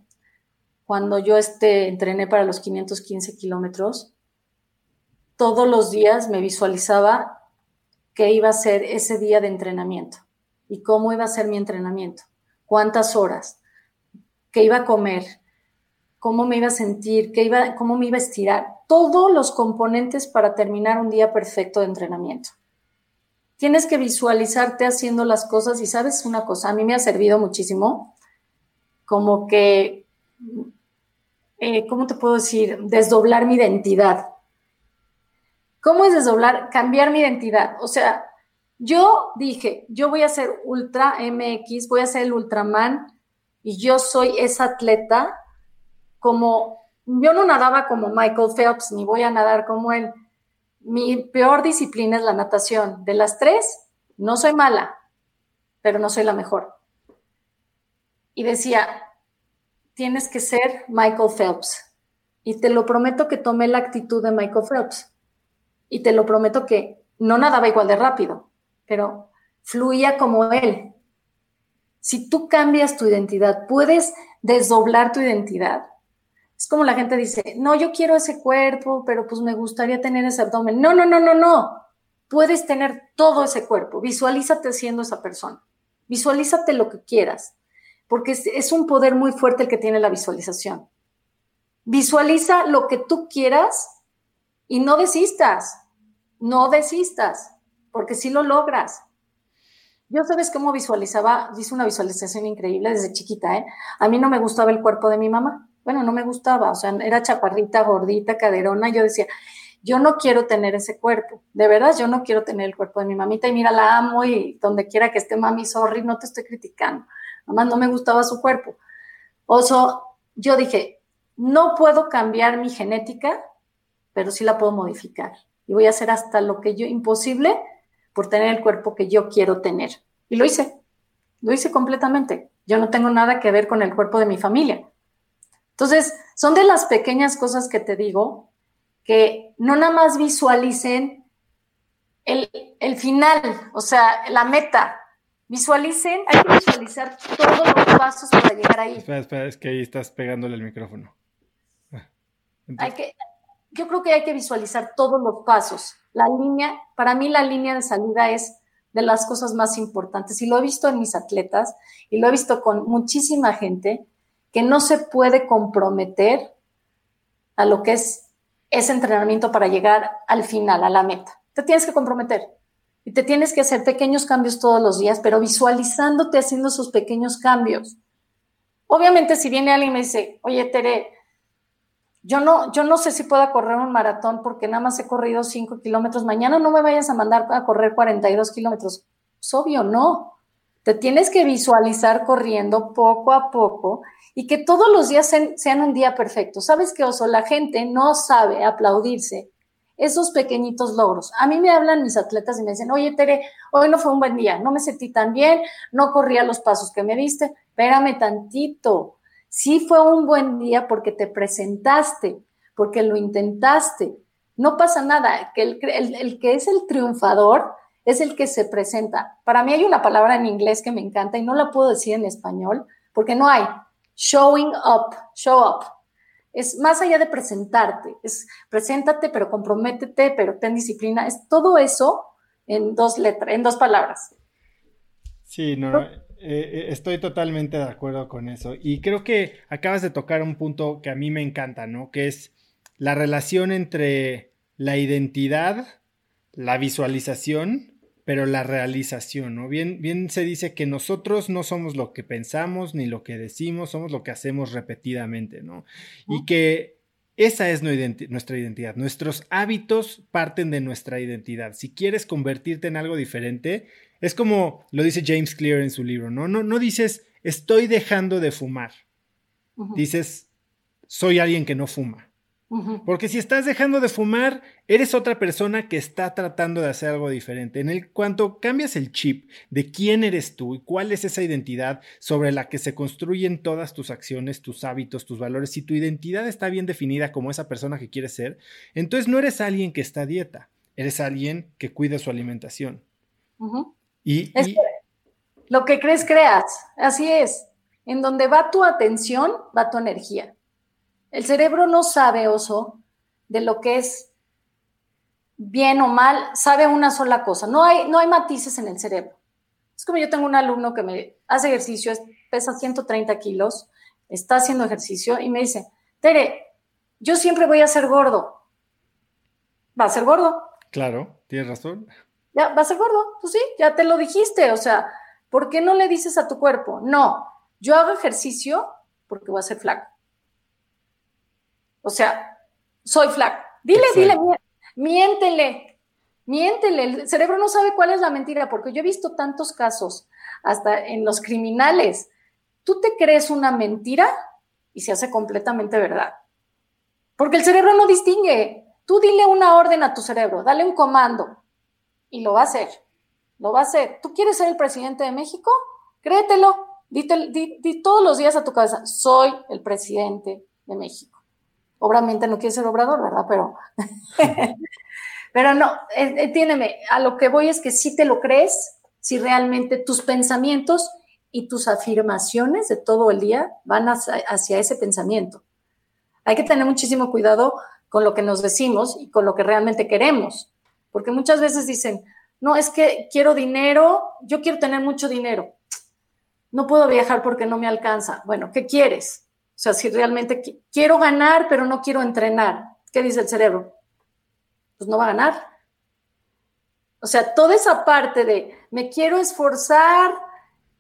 cuando yo este, entrené para los 515 kilómetros, todos los días me visualizaba qué iba a ser ese día de entrenamiento y cómo iba a ser mi entrenamiento, cuántas horas, qué iba a comer, cómo me iba a sentir, qué iba, cómo me iba a estirar, todos los componentes para terminar un día perfecto de entrenamiento. Tienes que visualizarte haciendo las cosas y sabes una cosa, a mí me ha servido muchísimo, como que, eh, ¿cómo te puedo decir? Desdoblar mi identidad. ¿Cómo es desdoblar? Cambiar mi identidad. O sea, yo dije, yo voy a ser Ultra MX, voy a ser el Ultraman y yo soy esa atleta como, yo no nadaba como Michael Phelps, ni voy a nadar como él. Mi peor disciplina es la natación. De las tres, no soy mala, pero no soy la mejor. Y decía, tienes que ser Michael Phelps. Y te lo prometo que tomé la actitud de Michael Phelps. Y te lo prometo que no nadaba igual de rápido, pero fluía como él. Si tú cambias tu identidad, puedes desdoblar tu identidad. Es como la gente dice, no, yo quiero ese cuerpo, pero pues me gustaría tener ese abdomen. No, no, no, no, no. Puedes tener todo ese cuerpo. Visualízate siendo esa persona. Visualízate lo que quieras, porque es, un poder muy fuerte el que tiene la visualización. Visualiza lo que tú quieras y no desistas. No desistas, porque si lo logras. Yo sabes cómo visualizaba, hice una visualización increíble desde chiquita, ¿eh? A mí no me gustaba el cuerpo de mi mamá. Bueno, no me gustaba, o sea, era chaparrita, gordita, caderona. Yo decía, yo no quiero tener ese cuerpo. De verdad, yo no quiero tener el cuerpo de mi mamita. Y mira, la amo y donde quiera que esté mami, sorry, no te estoy criticando. Mamá, no me gustaba su cuerpo. Oso, yo dije, no puedo cambiar mi genética, pero sí la puedo modificar. Y voy a hacer hasta lo que yo, imposible, por tener el cuerpo que yo quiero tener. Y lo hice, lo hice completamente. Yo no tengo nada que ver con el cuerpo de mi familia. Entonces, son de las pequeñas cosas que te digo, que no nada más visualicen el, el final, o sea, la meta. Visualicen, hay que visualizar todos los pasos para llegar ahí. Espera, espera, es que ahí estás pegándole el micrófono. Hay que, yo creo que hay que visualizar todos los pasos. La línea, para mí la línea de salida es de las cosas más importantes y lo he visto en mis atletas y lo he visto con muchísima gente que no se puede comprometer a lo que es ese entrenamiento para llegar al final, a la meta. Te tienes que comprometer y te tienes que hacer pequeños cambios todos los días, pero visualizándote haciendo esos pequeños cambios. Obviamente, si viene alguien y me dice, oye, Tere, yo no, yo no sé si pueda correr un maratón porque nada más he corrido 5 kilómetros. Mañana no me vayas a mandar a correr 42 kilómetros. Es obvio, no. Te tienes que visualizar corriendo poco a poco y que todos los días sean, un día perfecto. ¿Sabes qué, Oso? La gente no sabe aplaudirse esos pequeñitos logros. A mí me hablan mis atletas y me dicen, oye, Tere, hoy no fue un buen día, no me sentí tan bien, no corría los pasos que me diste, espérame tantito. Sí fue un buen día porque te presentaste, porque lo intentaste. No pasa nada, que el, el que es el triunfador es el que se presenta. Para mí hay una palabra en inglés que me encanta y no la puedo decir en español porque no hay. Showing up, show up es más allá de presentarte, es preséntate, pero comprométete, pero ten disciplina, es todo eso en dos letras, en dos palabras. Sí, no, eh, eh, estoy totalmente de acuerdo con eso. Y creo que acabas de tocar un punto que a mí me encanta, ¿no? Que es la relación entre la identidad, la visualización pero la realización, ¿no? Bien, bien se dice que nosotros no somos lo que pensamos ni lo que decimos, somos lo que hacemos repetidamente, ¿no? Y que esa es nuestra identidad. Nuestros hábitos parten de nuestra identidad. Si quieres convertirte en algo diferente, es como lo dice James Clear en su libro, ¿no? No, no dices, estoy dejando de fumar. Dices, soy alguien que no fuma. Porque si estás dejando de fumar, eres otra persona que está tratando de hacer algo diferente. En el cuanto cambias el chip de quién eres tú y cuál es esa identidad sobre la que se construyen todas tus acciones, tus hábitos, tus valores, si tu identidad está bien definida como esa persona que quieres ser, entonces no eres alguien que está a dieta, eres alguien que cuida su alimentación. Y, lo que crees, creas. Así es. En donde va tu atención, va tu energía. El cerebro no sabe, oso, de lo que es bien o mal, sabe una sola cosa. No hay, no hay matices en el cerebro. Es como yo tengo un alumno que me hace ejercicio, pesa 130 kilos, está haciendo ejercicio y me dice, Tere, yo siempre voy a ser gordo. Va a ser gordo. Claro, tienes razón. Ya, va a ser gordo. Pues sí, ya te lo dijiste. O sea, ¿por qué no le dices a tu cuerpo? No, yo hago ejercicio porque voy a ser flaco. O sea, soy flaco. Dile, dile, miéntele, miéntele. El cerebro no sabe cuál es la mentira, porque yo he visto tantos casos, hasta en los criminales. Tú te crees una mentira y se hace completamente verdad. Porque el cerebro no distingue. Tú dile una orden a tu cerebro, dale un comando y lo va a hacer. Lo va a hacer. ¿Tú quieres ser el presidente de México? Créetelo. di todos los días a tu cabeza, soy el presidente de México. Obviamente no quiere ser obrador, ¿verdad? Pero, pero no, entiéndeme, a lo que voy es que si te lo crees, si realmente tus pensamientos y tus afirmaciones de todo el día van hacia, ese pensamiento. Hay que tener muchísimo cuidado con lo que nos decimos y con lo que realmente queremos, porque muchas veces dicen, no, es que quiero dinero, yo quiero tener mucho dinero, no puedo viajar porque no me alcanza. Bueno, ¿qué quieres? O sea, si realmente quiero ganar, pero no quiero entrenar, ¿qué dice el cerebro? Pues no va a ganar. O sea, toda esa parte de me quiero esforzar,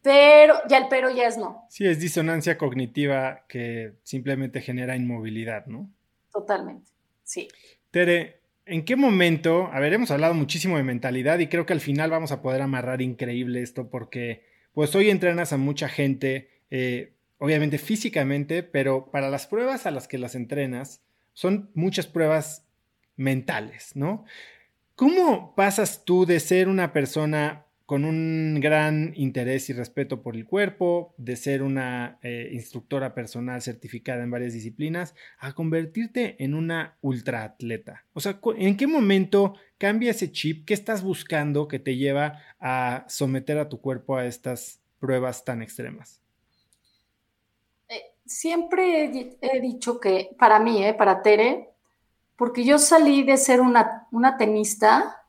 pero ya el pero ya es no. Sí, es disonancia cognitiva que simplemente genera inmovilidad, ¿no? Totalmente, sí. Tere, ¿en qué momento? A ver, hemos hablado muchísimo de mentalidad y creo que al final vamos a poder amarrar increíble esto porque pues hoy entrenas a mucha gente. Eh, obviamente físicamente, pero para las pruebas a las que las entrenas, son muchas pruebas mentales, ¿no? ¿Cómo pasas tú de ser una persona con un gran interés y respeto por el cuerpo, de ser una eh, instructora personal certificada en varias disciplinas, a convertirte en una ultraatleta? O sea, ¿en qué momento cambia ese chip? ¿Qué estás buscando que te lleva a someter a tu cuerpo a estas pruebas tan extremas? siempre he, dicho que para mí, eh, para Tere, porque yo salí de ser una, una tenista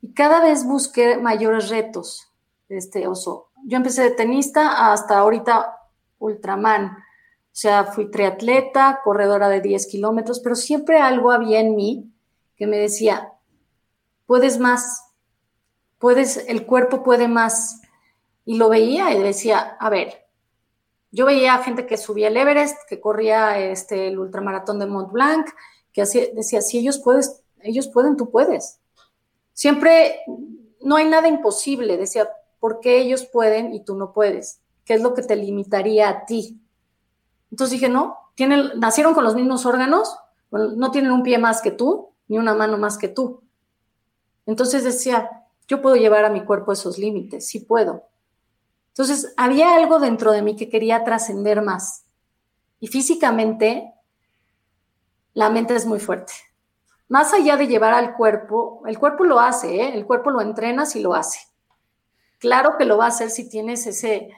y cada vez busqué mayores retos, este oso. Yo empecé de tenista hasta ahorita Ultraman. O sea, fui triatleta, corredora de 10 kilómetros, pero siempre algo había en mí que me decía, puedes más, puedes, el cuerpo puede más. Y lo veía y decía, a ver, yo veía gente que subía el Everest, que corría este, el ultramaratón de Mont Blanc, que decía, si ellos, puedes, ellos pueden, tú puedes. Siempre no hay nada imposible, decía, ¿por qué ellos pueden y tú no puedes? ¿Qué es lo que te limitaría a ti? Entonces dije, no, tienen, nacieron con los mismos órganos, no tienen un pie más que tú, ni una mano más que tú. Entonces decía, yo puedo llevar a mi cuerpo esos límites, sí puedo. Entonces había algo dentro de mí que quería trascender más. Y físicamente, la mente es muy fuerte. Más allá de llevar al cuerpo, el cuerpo lo hace, ¿eh? el cuerpo lo entrenas y lo hace. Claro que lo va a hacer si tienes ese,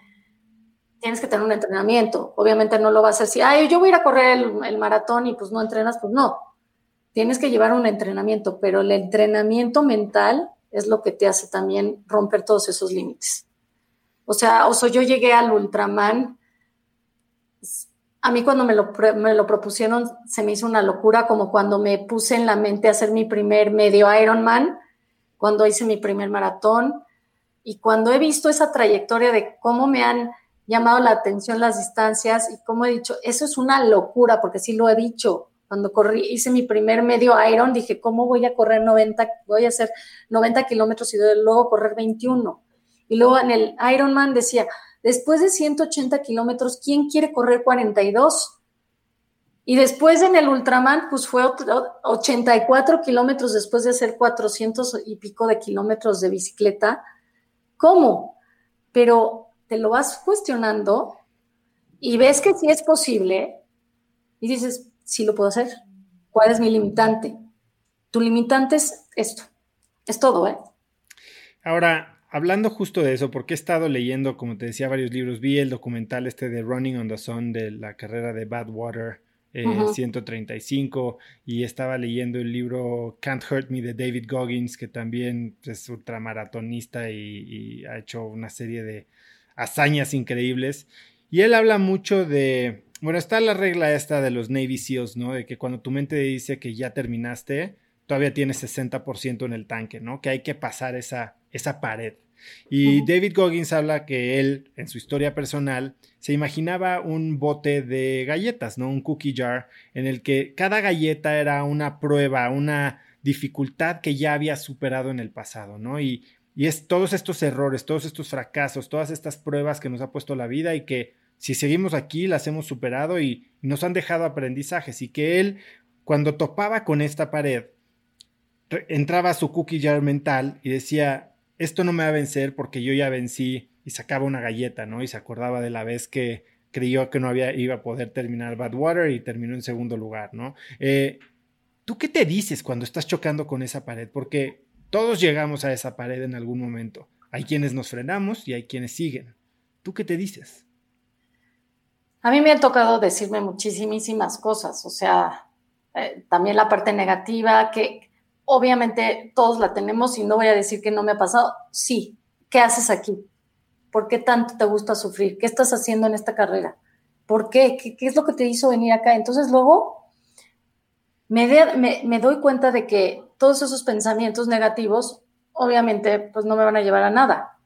tienes que tener un entrenamiento. Obviamente no lo va a hacer si, ay, yo voy a ir a correr el, maratón y pues no entrenas, pues no. Tienes que llevar un entrenamiento, pero el entrenamiento mental es lo que te hace también romper todos esos límites. O sea, o sea, yo llegué al Ultraman a mí cuando me lo, me lo, propusieron se me hizo una locura, como cuando me puse en la mente hacer mi primer medio Ironman, cuando hice mi primer maratón, y cuando he visto esa trayectoria de cómo me han llamado la atención las distancias y cómo he dicho, eso es una locura, porque sí lo he dicho. Cuando corrí, hice mi primer medio Iron, dije, ¿cómo voy a correr 90, voy a hacer 90 kilómetros y luego correr 21? Y luego en el Ironman decía, Después de 180 kilómetros, ¿quién quiere correr 42? Y después en el Ultraman, pues fue 84 kilómetros después de hacer 400 y pico de kilómetros de bicicleta. ¿Cómo? Pero te lo vas cuestionando y ves que sí es posible y dices, sí lo puedo hacer. ¿Cuál es mi limitante? Tu limitante es esto. Es todo, ¿eh? Ahora, hablando justo de eso, porque he estado leyendo, como te decía, varios libros, vi el documental este de Running on the Sun de la carrera de Badwater. Eh, 135 y estaba leyendo el libro Can't Hurt Me de David Goggins que también es ultramaratonista y, y ha hecho una serie de hazañas increíbles. Y él habla mucho de bueno está la regla esta de los Navy SEALs no de que cuando tu mente dice que ya terminaste todavía tienes 60% en el tanque no que hay que pasar esa esa pared. Y David Goggins habla que él, en su historia personal, se imaginaba un bote de galletas, ¿no? Un cookie jar, en el que cada galleta era una prueba, una dificultad que ya había superado en el pasado, ¿no? Y, y es todos estos errores, todos estos fracasos, todas estas pruebas que nos ha puesto la vida y que si seguimos aquí las hemos superado y nos han dejado aprendizajes y que él, cuando topaba con esta pared, entraba a su cookie jar mental y decía, esto no me va a vencer porque yo ya vencí y sacaba una galleta, ¿no? Y se acordaba de la vez que creyó que no había, iba a poder terminar Badwater y terminó en segundo lugar, ¿no? Eh, ¿Tú qué te dices cuando estás chocando con esa pared? Porque todos llegamos a esa pared en algún momento. Hay quienes nos frenamos y hay quienes siguen. ¿Tú qué te dices? A mí me ha tocado decirme muchísimas cosas, o sea, eh, también la parte negativa, que Obviamente todos la tenemos y no voy a decir que no me ha pasado. Sí, ¿qué haces aquí? ¿Por qué tanto te gusta sufrir? ¿Qué estás haciendo en esta carrera? ¿Por qué? ¿Qué, es lo que te hizo venir acá? Entonces luego me, me, doy cuenta de que todos esos pensamientos negativos, obviamente, pues no me van a llevar a nada.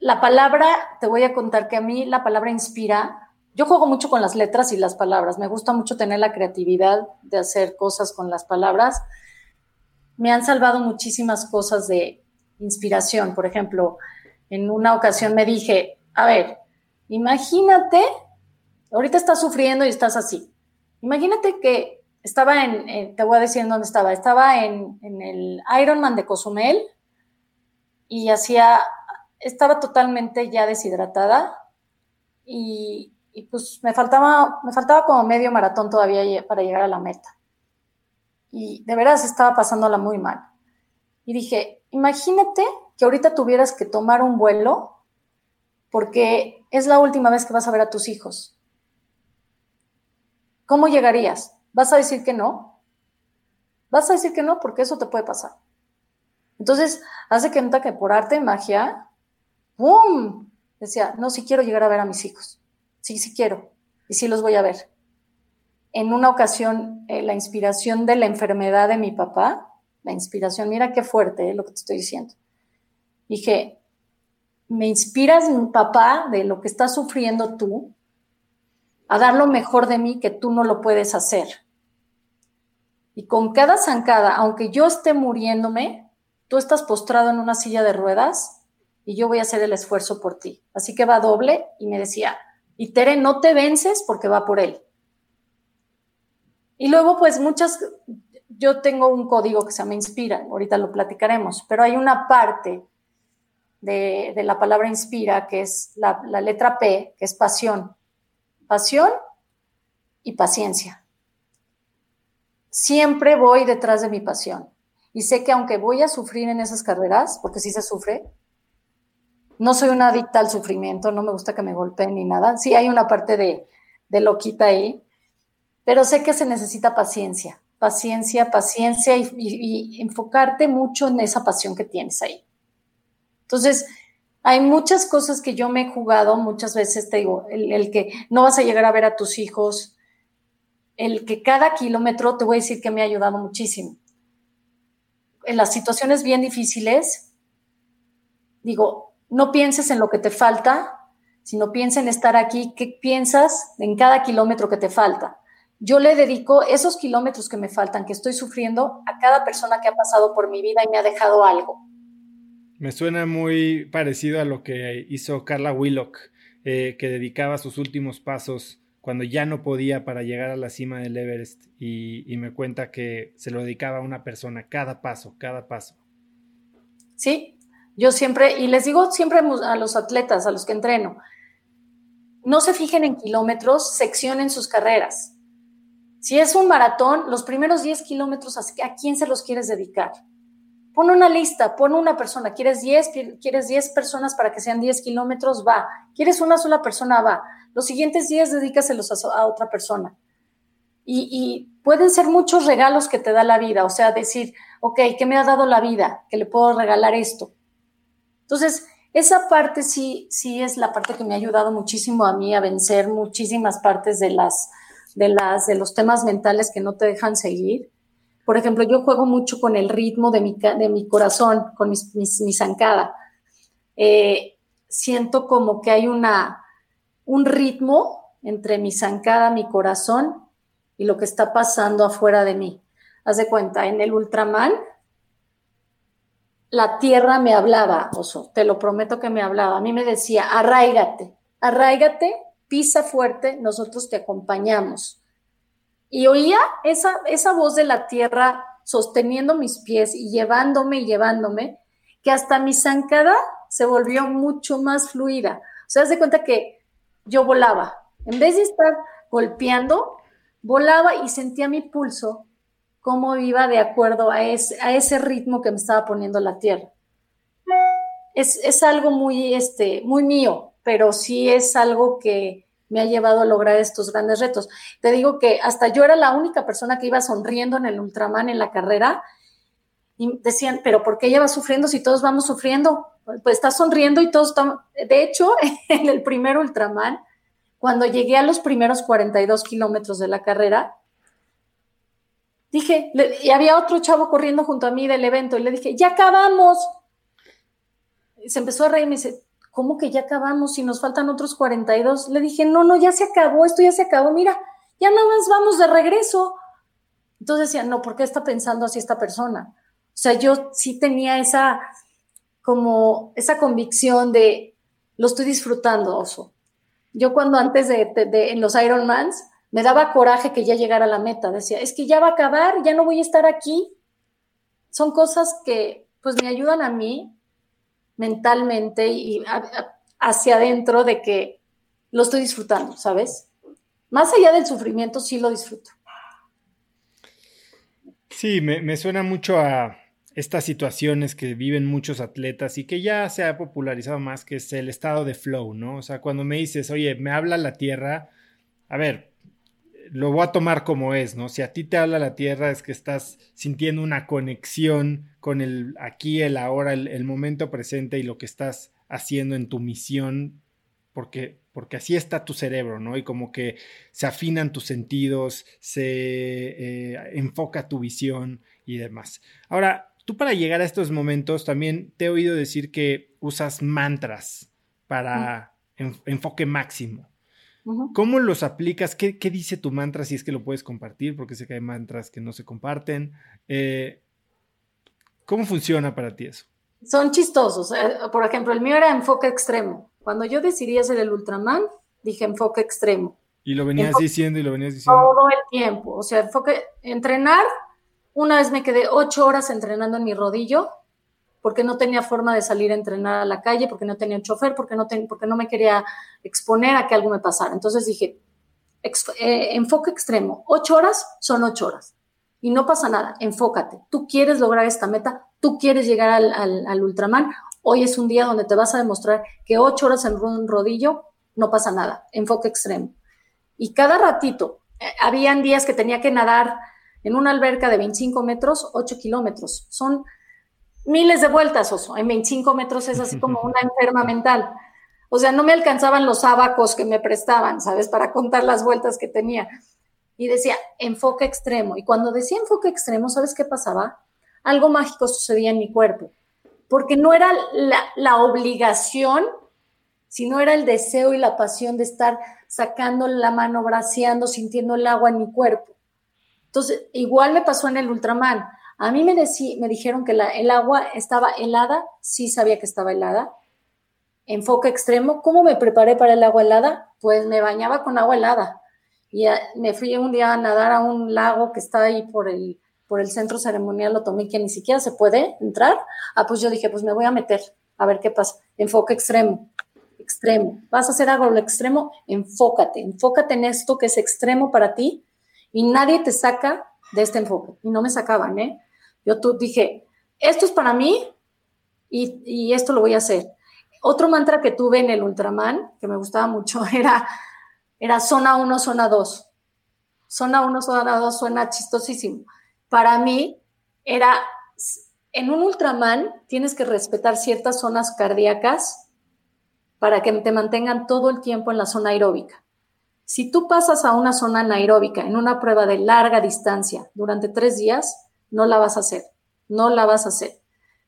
La palabra, te voy a contar que a mí la palabra inspira yo juego mucho con las letras y las palabras. Me gusta mucho tener la creatividad de hacer cosas con las palabras. Me han salvado muchísimas cosas de inspiración. Por ejemplo, en una ocasión me dije, a ver, imagínate, ahorita estás sufriendo y estás así. Imagínate que estaba en, te voy a decir dónde estaba, estaba en, en el Ironman de Cozumel y hacía, estaba totalmente ya deshidratada y y pues me faltaba, me faltaba como medio maratón todavía para llegar a la meta. Y de veras estaba pasándola muy mal. Y dije, imagínate que ahorita tuvieras que tomar un vuelo porque es la última vez que vas a ver a tus hijos. ¿Cómo llegarías? ¿Vas a decir que no? Vas a decir que no porque eso te puede pasar. Entonces, hace que nota que por arte y magia, ¡pum! Decía, no, si quiero llegar a ver a mis hijos sí, sí quiero y sí los voy a ver. En una ocasión, eh, la inspiración de la enfermedad de mi papá, la inspiración, mira qué fuerte eh, lo que te estoy diciendo. Dije, me inspiras, mi papá, de lo que estás sufriendo tú, a dar lo mejor de mí que tú no lo puedes hacer. Y con cada zancada, aunque yo esté muriéndome, tú estás postrado en una silla de ruedas y yo voy a hacer el esfuerzo por ti. Así que va doble y me decía, y Tere, no te vences porque va por él. Y luego, pues muchas, yo tengo un código que se llama Inspira, ahorita lo platicaremos, pero hay una parte de, la palabra inspira que es la, la letra P, que es pasión. Pasión y paciencia. Siempre voy detrás de mi pasión. Y sé que aunque voy a sufrir en esas carreras, porque sí se sufre, no soy una adicta al sufrimiento, no me gusta que me golpeen ni nada. Sí hay una parte de, de loquita ahí, pero sé que se necesita paciencia, paciencia, paciencia y, enfocarte mucho en esa pasión que tienes ahí. Entonces, hay muchas cosas que yo me he jugado, muchas veces te digo, el, que no vas a llegar a ver a tus hijos, el que cada kilómetro, te voy a decir que me ha ayudado muchísimo. En las situaciones bien difíciles, digo, no pienses en lo que te falta, sino piensa en estar aquí, ¿qué piensas en cada kilómetro que te falta? Yo le dedico esos kilómetros que me faltan, que estoy sufriendo, a cada persona que ha pasado por mi vida y me ha dejado algo. Me suena muy parecido a lo que hizo Carla Willock, eh, que dedicaba sus últimos pasos cuando ya no podía para llegar a la cima del Everest y, y me cuenta que se lo dedicaba a una persona, cada paso, cada paso. Sí, yo siempre, y les digo siempre a los atletas, a los que entreno, no se fijen en kilómetros, seccionen sus carreras. Si es un maratón, los primeros 10 kilómetros, ¿a quién se los quieres dedicar? Pon una lista, pon una persona. ¿Quieres 10? ¿Quieres 10 personas para que sean 10 kilómetros? Va. ¿Quieres una sola persona? Va. Los siguientes 10 dedícaselos a, otra persona. Y, y, pueden ser muchos regalos que te da la vida. O sea, decir, ok, ¿qué me ha dado la vida? Que le puedo regalar esto. Entonces, esa parte sí, sí es la parte que me ha ayudado muchísimo a mí a vencer muchísimas partes de las, de las, de los temas mentales que no te dejan seguir. Por ejemplo, yo juego mucho con el ritmo de mi, de mi corazón, con mi zancada. Eh, siento como que hay una, un ritmo entre mi zancada, mi corazón y lo que está pasando afuera de mí. Haz de cuenta, en el Ultraman, la tierra me hablaba, oso, te lo prometo que me hablaba. A mí me decía, arraigate, arraigate, pisa fuerte, nosotros te acompañamos. Y oía esa, esa voz de la tierra sosteniendo mis pies y llevándome y llevándome, que hasta mi zancada se volvió mucho más fluida. O sea, de cuenta que yo volaba. En vez de estar golpeando, volaba y sentía mi pulso cómo iba de acuerdo a ese, a ese ritmo que me estaba poniendo la tierra. Es, algo muy, este, muy mío, pero sí es algo que me ha llevado a lograr estos grandes retos. Te digo que hasta yo era la única persona que iba sonriendo en el Ultraman en la carrera y decían, pero ¿por qué ella va sufriendo si todos vamos sufriendo? Pues está sonriendo y todos estamos... De hecho, en el primer Ultraman, cuando llegué a los primeros 42 kilómetros de la carrera, Dije, y había otro chavo corriendo junto a mí del evento y le dije, ya acabamos. Y se empezó a reír y me dice, ¿cómo que ya acabamos si nos faltan otros 42? Le dije, no, no, ya se acabó, esto ya se acabó, mira, ya nada más vamos de regreso. Entonces decía, no, ¿por qué está pensando así esta persona? O sea, yo sí tenía esa, como, esa convicción de, lo estoy disfrutando, oso. Yo cuando antes de, de en los Ironmans, me daba coraje que ya llegara a la meta. Decía, es que ya va a acabar, ya no voy a estar aquí. Son cosas que pues me ayudan a mí mentalmente y hacia adentro de que lo estoy disfrutando, ¿sabes? Más allá del sufrimiento, sí lo disfruto. Sí, me, me suena mucho a estas situaciones que viven muchos atletas y que ya se ha popularizado más, que es el estado de flow, ¿no? O sea, cuando me dices, oye, me habla la tierra, a ver, lo voy a tomar como es, ¿no? Si a ti te habla la tierra es que estás sintiendo una conexión con el aquí, el ahora, el, momento presente y lo que estás haciendo en tu misión, porque, porque así está tu cerebro, ¿no? Y como que se afinan tus sentidos, se eh, enfoca tu visión y demás. Ahora, tú para llegar a estos momentos también te he oído decir que usas mantras para enfoque máximo. ¿Cómo los aplicas? ¿Qué, dice tu mantra si es que lo puedes compartir? Porque sé que hay mantras que no se comparten. Eh, ¿Cómo funciona para ti eso? Son chistosos. Eh, por ejemplo, el mío era enfoque extremo. Cuando yo decidí hacer el Ultraman, dije enfoque extremo. Y lo venías diciendo y lo venías diciendo. Todo el tiempo. O sea, enfoque, entrenar Una vez me quedé ocho horas entrenando en mi rodillo porque no tenía forma de salir a entrenar a la calle, porque no tenía un chofer, porque no, porque no me quería exponer a que algo me pasara. Entonces dije, eh, enfoque extremo, ocho horas son ocho horas. Y no pasa nada, enfócate. Tú quieres lograr esta meta, tú quieres llegar al, al Ultraman. Hoy es un día donde te vas a demostrar que ocho horas en un rodillo no pasa nada, enfoque extremo. Y cada ratito, eh, habían días que tenía que nadar en una alberca de 25 metros, 8 kilómetros. Son miles de vueltas, oso. En 25 metros es así como una enferma mental. O sea, no me alcanzaban los abacos que me prestaban, ¿sabes? Para contar las vueltas que tenía. Y decía, enfoque extremo. Y cuando decía enfoque extremo, ¿sabes qué pasaba? Algo mágico sucedía en mi cuerpo. Porque no era la, la obligación sino era el deseo y la pasión de estar sacando la mano, braceando, sintiendo el agua en mi cuerpo. Entonces, igual me pasó en el Ultraman. A mí me, me dijeron que el agua estaba helada, sí sabía que estaba helada. Enfoque extremo, ¿cómo me preparé para el agua helada? Pues me bañaba con agua helada. Y me fui un día a nadar a un lago que está ahí por el, por el centro ceremonial, lo tomé que ni siquiera se puede entrar. Ah, pues yo dije, pues me voy a meter a ver qué pasa. Enfoque extremo extremo. Vas a hacer algo lo extremo, enfócate, enfócate en esto que es extremo para ti y nadie te saca de este enfoque. Y no me sacaban, ¿eh? Yo tú dije, esto es para mí y, esto lo voy a hacer. Otro mantra que tuve en el Ultraman, que me gustaba mucho, era, era zona 1, zona 2. Zona 1, zona 2 suena chistosísimo. Para mí era, en un Ultraman tienes que respetar ciertas zonas cardíacas para que te mantengan todo el tiempo en la zona aeróbica. Si tú pasas a una zona anaeróbica en una prueba de larga distancia durante tres días, no la vas a hacer, no la vas a hacer.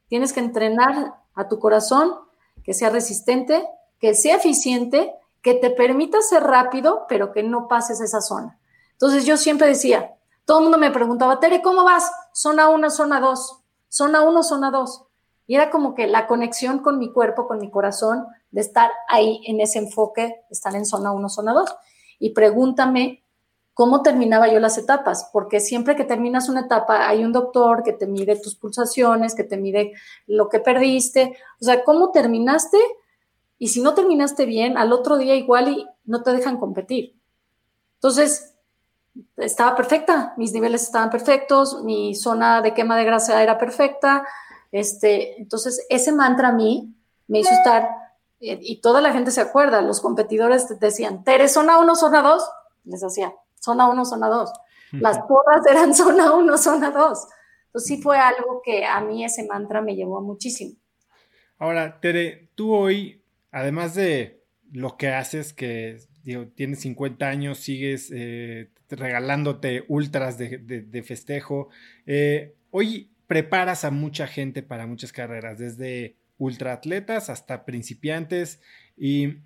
Tienes que entrenar a tu corazón que sea resistente, que sea eficiente, que te permita ser rápido, pero que no pases esa zona. Entonces yo siempre decía, todo el mundo me preguntaba, Tere, ¿cómo vas? Zona 1, zona 2, zona 1, zona 2. Y era como que la conexión con mi cuerpo, con mi corazón, de estar ahí en ese enfoque, estar en zona 1, zona 2. Y pregúntame cómo terminaba yo las etapas, porque siempre que terminas una etapa hay un doctor que te mide tus pulsaciones, que te mide lo que perdiste, o sea, cómo terminaste y si no terminaste bien, al otro día igual y no te dejan competir. Entonces, estaba perfecta, mis niveles estaban perfectos, mi zona de quema de grasa era perfecta, este, entonces, ese mantra a mí me hizo estar, eh, y toda la gente se acuerda, los competidores decían, Tere, zona 1, zona 2, les decía, zona 1, zona 2. Las porras eran zona 1, zona 2. Entonces sí fue algo que a mí ese mantra me llevó muchísimo. Ahora, Tere, tú hoy, además de lo que haces, que digo, tienes 50 años, sigues eh, regalándote ultras de, festejo, eh, hoy preparas a mucha gente para muchas carreras, desde ultraatletas hasta principiantes y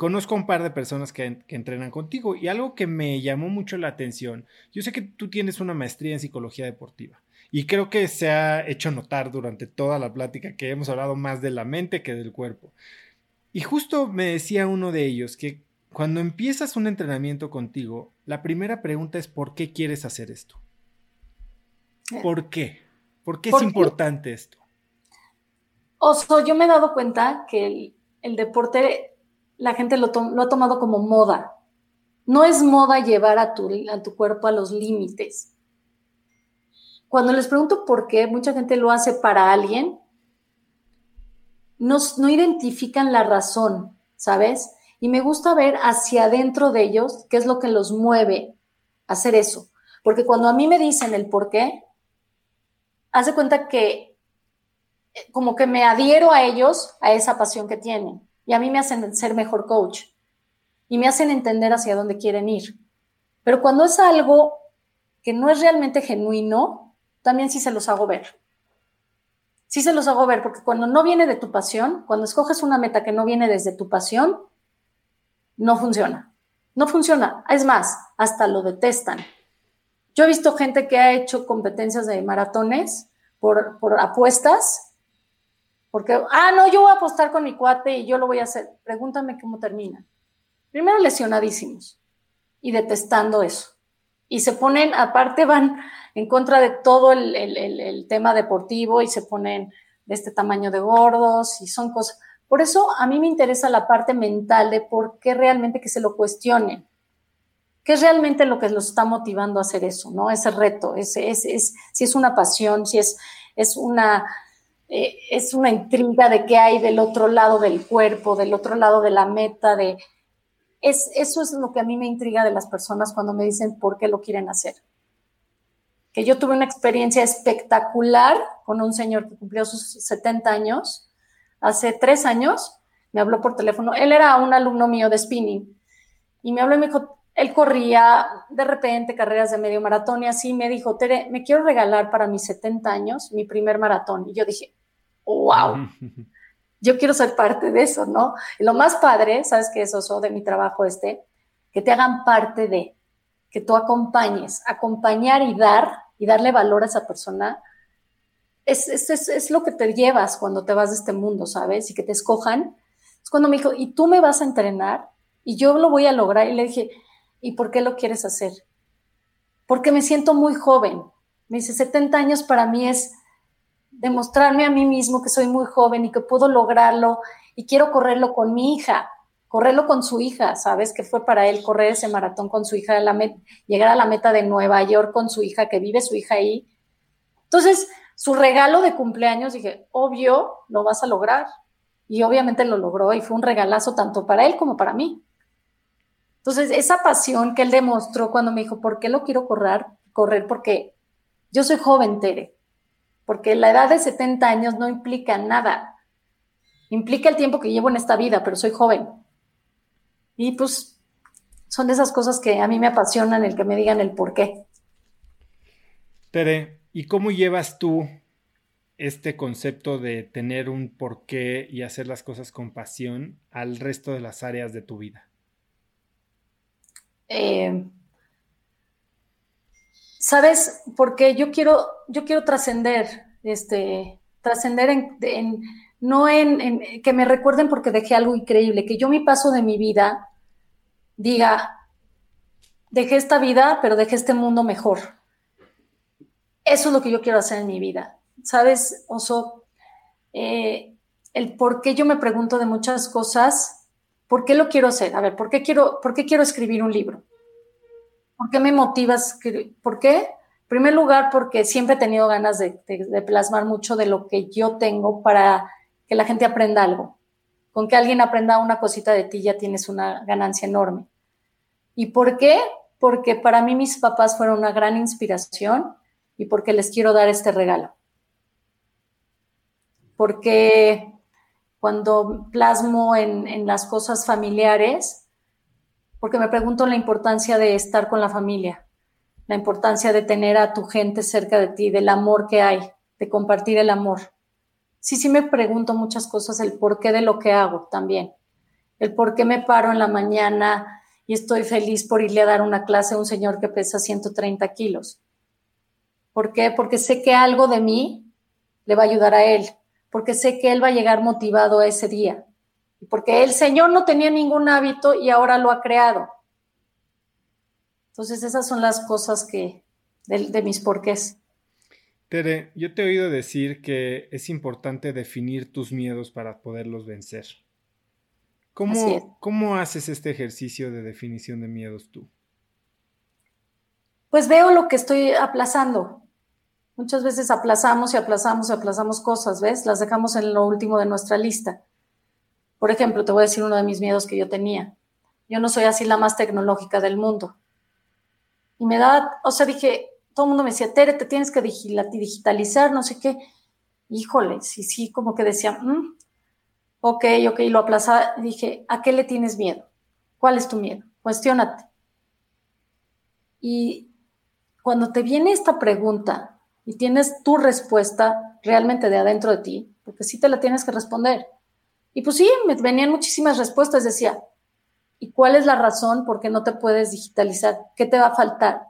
conozco un par de personas que, entrenan contigo y algo que me llamó mucho la atención, yo sé que tú tienes una maestría en psicología deportiva y creo que se ha hecho notar durante toda la plática que hemos hablado más de la mente que del cuerpo. Y justo me decía uno de ellos que cuando empiezas un entrenamiento contigo, la primera pregunta es ¿por qué quieres hacer esto? Eh. ¿Por qué? ¿Por qué es importante esto? Oso, yo me he dado cuenta que el, deporte, la gente lo, ha tomado como moda. No es moda llevar a tu, cuerpo a los límites. Cuando les pregunto por qué, mucha gente lo hace para alguien, no, no identifican la razón, ¿sabes? Y me gusta ver hacia adentro de ellos qué es lo que los mueve a hacer eso. Porque cuando a mí me dicen el por qué, hace cuenta que eh, como que me adhiero a ellos, a esa pasión que tienen. Y a mí me hacen ser mejor coach. Y me hacen entender hacia dónde quieren ir. Pero cuando es algo que no es realmente genuino, también sí se los hago ver. Sí se los hago ver, porque cuando no viene de tu pasión, cuando escoges una meta que no viene desde tu pasión, no funciona. No funciona. Es más, hasta lo detestan. Yo he visto gente que ha hecho competencias de maratones por, apuestas, porque, ah, no, yo voy a apostar con mi cuate y yo lo voy a hacer. Pregúntame cómo termina. Primero lesionadísimos y detestando eso. y se ponen, aparte van en contra de todo el, tema deportivo y se ponen de este tamaño de gordos y son cosas. Por eso a mí me interesa la parte mental de por qué realmente que se lo cuestionen. ¿Qué es realmente lo que los está motivando a hacer eso? ¿no? Ese reto, ese, es, es, si es una pasión, si es, es, una, eh, es una intriga de qué hay del otro lado del cuerpo, del otro lado de la meta, de, es, eso es lo que a mí me intriga de las personas cuando me dicen por qué lo quieren hacer. Que yo tuve una experiencia espectacular con un señor que cumplió sus 70 años, hace tres años, me habló por teléfono, él era un alumno mío de spinning, y me habló y me dijo, él corría de repente carreras de medio maratón y así me dijo, Tere, me quiero regalar para mis 70 años mi primer maratón. Y yo dije, wow, yo quiero ser parte de eso, ¿no? Y lo más padre, ¿sabes qué es eso de mi trabajo este? Que te hagan parte de, que tú acompañes, acompañar y dar, y darle valor a esa persona, es, es, es, lo que te llevas cuando te vas de este mundo, ¿sabes? Y que te escojan. Es cuando me dijo, y tú me vas a entrenar, y yo lo voy a lograr. Y le dije, ¿y por qué lo quieres hacer? Porque me siento muy joven. Me dice, 70 años para mí es demostrarme a mí mismo que soy muy joven y que puedo lograrlo y quiero correrlo con mi hija, correrlo con su hija, ¿sabes? Que fue para él correr ese maratón con su hija, llegar a la meta de Nueva York con su hija, que vive su hija ahí. Entonces, su regalo de cumpleaños, dije, obvio, lo vas a lograr. Y obviamente lo logró y fue un regalazo tanto para él como para mí. Entonces, esa pasión que él demostró cuando me dijo, ¿por qué lo quiero correr? Correr porque yo soy joven, Tere porque la edad de 70 años no implica nada. Implica el tiempo que llevo en esta vida, pero soy joven. Y pues son de esas cosas que a mí me apasionan el que me digan el por qué. Tere, ¿y cómo llevas tú este concepto de tener un porqué y hacer las cosas con pasión al resto de las áreas de tu vida? Eh, ¿Sabes? Porque yo quiero, yo quiero trascender, este, trascender en, no en, que me recuerden porque dejé algo increíble, que yo mi paso de mi vida diga, dejé esta vida, pero dejé este mundo mejor. Eso es lo que yo quiero hacer en mi vida. ¿Sabes, Oso? Eh, el por qué yo me pregunto de muchas cosas, ¿por qué lo quiero hacer? A ver, ¿por qué quiero, por qué quiero escribir un libro? ¿Por qué me motivas? ¿Por qué? En primer lugar, porque siempre he tenido ganas de, plasmar mucho de lo que yo tengo para que la gente aprenda algo. Con que alguien aprenda una cosita de ti ya tienes una ganancia enorme. ¿Y por qué? Porque para mí mis papás fueron una gran inspiración y porque les quiero dar este regalo. Porque cuando plasmo en, en las cosas familiares, porque me pregunto la importancia de estar con la familia, la importancia de tener a tu gente cerca de ti, del amor que hay, de compartir el amor. Sí, sí me pregunto muchas cosas, el porqué de lo que hago también, el por qué me paro en la mañana y estoy feliz por irle a dar una clase a un señor que pesa 130 kilos. ¿Por qué? Porque sé que algo de mí le va a ayudar a él, porque sé que él va a llegar motivado a ese día, porque el Señor no tenía ningún hábito y ahora lo ha creado. Entonces esas son las cosas que de, mis porqués. Tere, yo te he oído decir que es importante definir tus miedos para poderlos vencer. ¿Cómo, ¿Cómo haces este ejercicio de definición de miedos tú? Pues veo lo que estoy aplazando. Muchas veces aplazamos y aplazamos y aplazamos cosas, ¿ves? Las dejamos en lo último de nuestra lista. Por ejemplo, te voy a decir uno de mis miedos que yo tenía. Yo no soy así la más tecnológica del mundo. Y me da, o sea, dije, todo el mundo me decía, Tere, te tienes que digitalizar, no sé qué. Híjole, sí, sí, como que decía, mm, ok, ok, lo aplazaba. Dije, ¿a qué le tienes miedo? ¿Cuál es tu miedo? Cuestiónate. Y cuando te viene esta pregunta y tienes tu respuesta realmente de adentro de ti, porque sí te la tienes que responder, y pues sí, me venían muchísimas respuestas. Decía, ¿y cuál es la razón por qué no te puedes digitalizar? ¿Qué te va a faltar?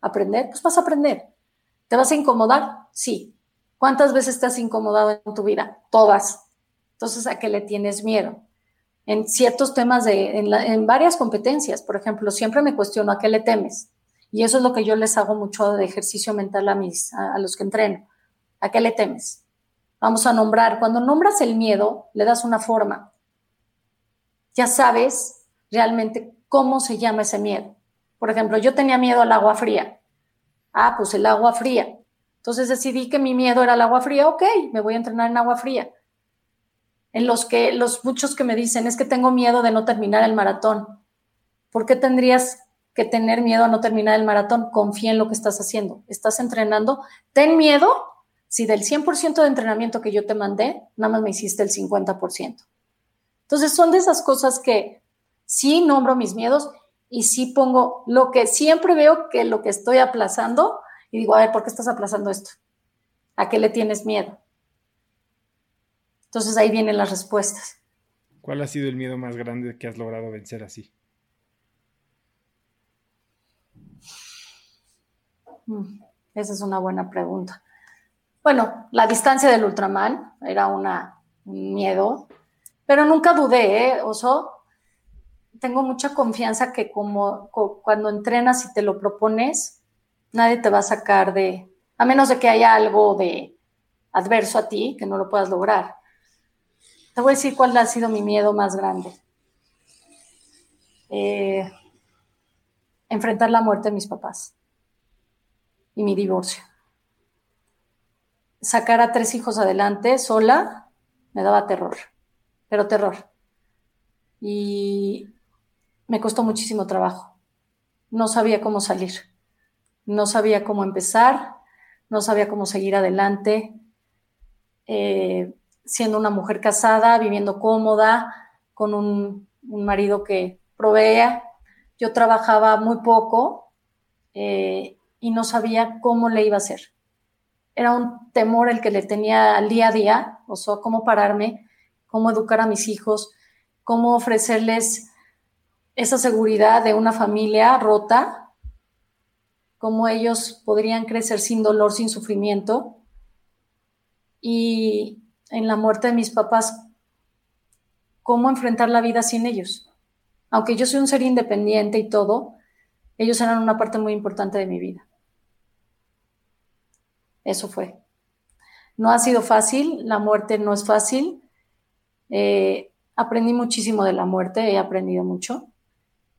¿Aprender? Pues vas a aprender. ¿Te vas a incomodar? Sí. ¿Cuántas veces te has incomodado en tu vida? Todas. Entonces, ¿a qué le tienes miedo? En ciertos temas, de, en, en varias competencias, por ejemplo, siempre me cuestiono a qué le temes. Y eso es lo que yo les hago mucho de ejercicio mental a, mis, a, los que entreno. ¿A qué le temes? Vamos a nombrar. Cuando nombras el miedo, le das una forma. Ya sabes realmente cómo se llama ese miedo. Por ejemplo, yo tenía miedo al agua fría. Ah, pues el agua fría. Entonces decidí que mi miedo era el agua fría. Ok, me voy a entrenar en agua fría. En los que los muchos que me dicen es que tengo miedo de no terminar el maratón. ¿Por qué tendrías que tener miedo a no terminar el maratón. Confía en lo que estás haciendo. Estás entrenando. Ten miedo si del 100% de entrenamiento que yo te mandé, nada más me hiciste el 50%. Entonces son de esas cosas que sí nombro mis miedos y sí pongo lo que siempre veo que lo que estoy aplazando y digo, a ver, ¿por qué estás aplazando esto? ¿A qué le tienes miedo? Entonces ahí vienen las respuestas. ¿Cuál ha sido el miedo más grande que has logrado vencer así? Mm, esa es una buena pregunta. Bueno, la distancia del Ultraman era una, un miedo, pero nunca dudé, ¿eh? Oso, tengo mucha confianza que como cuando entrenas y te lo propones, nadie te va a sacar de, a menos de que haya algo de adverso a ti que no lo puedas lograr. Te voy a decir cuál ha sido mi miedo más grande. Eh, enfrentar la muerte de mis papás y mi divorcio. Sacar a tres hijos adelante sola me daba terror, pero terror. Y me costó muchísimo trabajo. No sabía cómo salir, no sabía cómo empezar, no sabía cómo seguir adelante. Eh, siendo una mujer casada, viviendo cómoda, con un, marido que provea. Yo trabajaba muy poco eh, y no sabía cómo le iba a hacer. Era un temor el que le tenía al día a día, o sea, cómo pararme, cómo educar a mis hijos, cómo ofrecerles esa seguridad de una familia rota, cómo ellos podrían crecer sin dolor, sin sufrimiento. Y en la muerte de mis papás, cómo enfrentar la vida sin ellos. Aunque yo soy un ser independiente y todo, ellos eran una parte muy importante de mi vida. Eso fue. No ha sido fácil, la muerte no es fácil. Eh, aprendí muchísimo de la muerte, he aprendido mucho.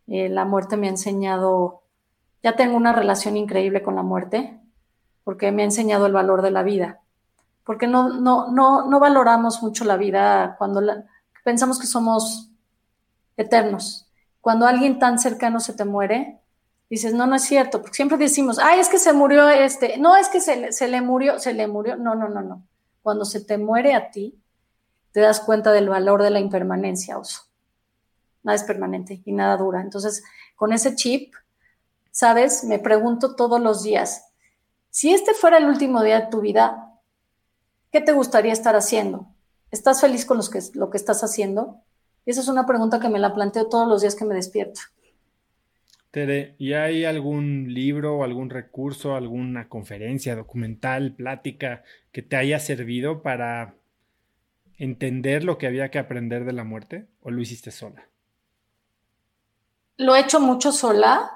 Eh, la muerte me ha enseñado, ya tengo una relación increíble con la muerte, porque me ha enseñado el valor de la vida. Porque no, no, no, no valoramos mucho la vida cuando pensamos que somos eternos. Cuando alguien tan cercano se te muere, dices, no, no es cierto, porque siempre decimos, ay, es que se murió este, no, es que se, se le murió, se le murió, no, no, no, no. Cuando se te muere a ti, te das cuenta del valor de la impermanencia, oso. Nada es permanente y nada dura. Entonces, con ese chip, ¿sabes? Me pregunto todos los días, si este fuera el último día de tu vida, ¿qué te gustaría estar haciendo? ¿Estás feliz con que, lo que estás haciendo? esa es una pregunta que me la planteo todos los días que me despierto. Tere, ¿y hay algún libro, algún recurso, alguna conferencia, documental, plática que te haya servido para entender lo que había que aprender de la muerte o lo hiciste sola? Lo he hecho mucho sola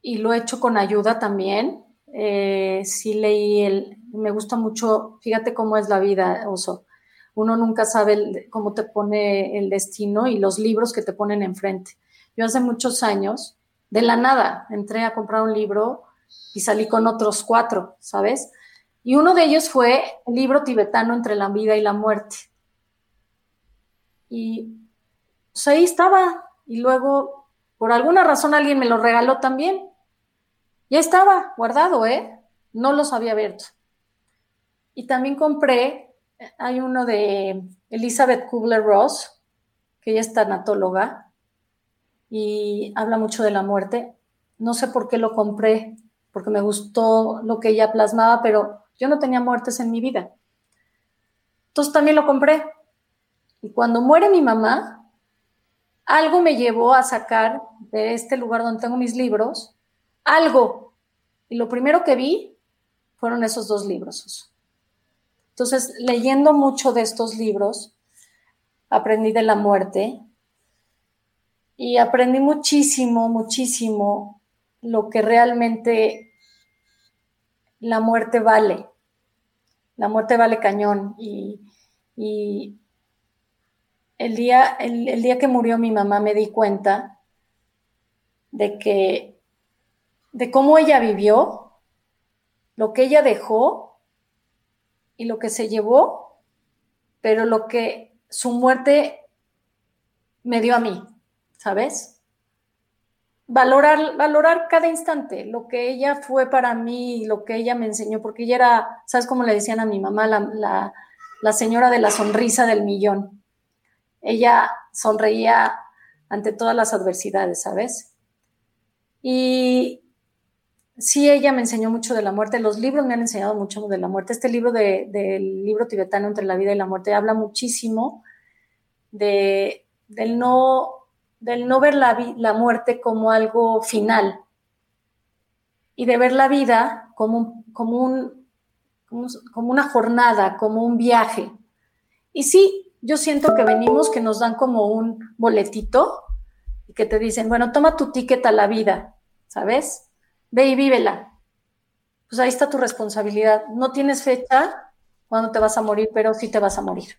y lo he hecho con ayuda también. Eh, sí leí el, me gusta mucho, fíjate cómo es la vida, Oso. Uno nunca sabe cómo te pone el destino y los libros que te ponen enfrente. Yo hace muchos años de la nada entré a comprar un libro y salí con otros cuatro, ¿sabes? Y uno de ellos fue el libro tibetano entre la vida y la muerte. Y pues ahí estaba. Y luego, por alguna razón, alguien me lo regaló también. Ya estaba guardado, ¿eh? No los había abierto. Y también compré, hay uno de Elizabeth Kubler-Ross, que ella es tanatóloga, y habla mucho de la muerte. No sé por qué lo compré, porque me gustó lo que ella plasmaba, pero yo no tenía muertes en mi vida. Entonces también lo compré. Y cuando muere mi mamá, algo me llevó a sacar de este lugar donde tengo mis libros, algo. Y lo primero que vi fueron esos dos libros. Entonces, leyendo mucho de estos libros, aprendí de la muerte, y aprendí muchísimo, muchísimo lo que realmente la muerte vale. La muerte vale cañón. Y, el, día, el día que murió mi mamá me di cuenta de que, de cómo ella vivió, lo que ella dejó y lo que se llevó, pero lo que su muerte me dio a mí, ¿sabes? Valorar, valorar cada instante, lo que ella fue para mí, lo que ella me enseñó, porque ella era, ¿sabes cómo le decían a mi mamá? La, la señora de la sonrisa del millón. Ella sonreía ante todas las adversidades, ¿sabes? Y sí, ella me enseñó mucho de la muerte. Los libros me han enseñado mucho de la muerte. Este libro del libro tibetano entre la vida y la muerte habla muchísimo de, del, no, del no ver la, la muerte como algo final y de ver la vida como, como, como una jornada, como un viaje. Y sí, yo siento que venimos, que nos dan como un boletito y que te dicen, bueno, toma tu ticket a la vida, ¿sabes? Ve y vívela. Pues ahí está tu responsabilidad. No tienes fecha cuando te vas a morir, pero sí te vas a morir.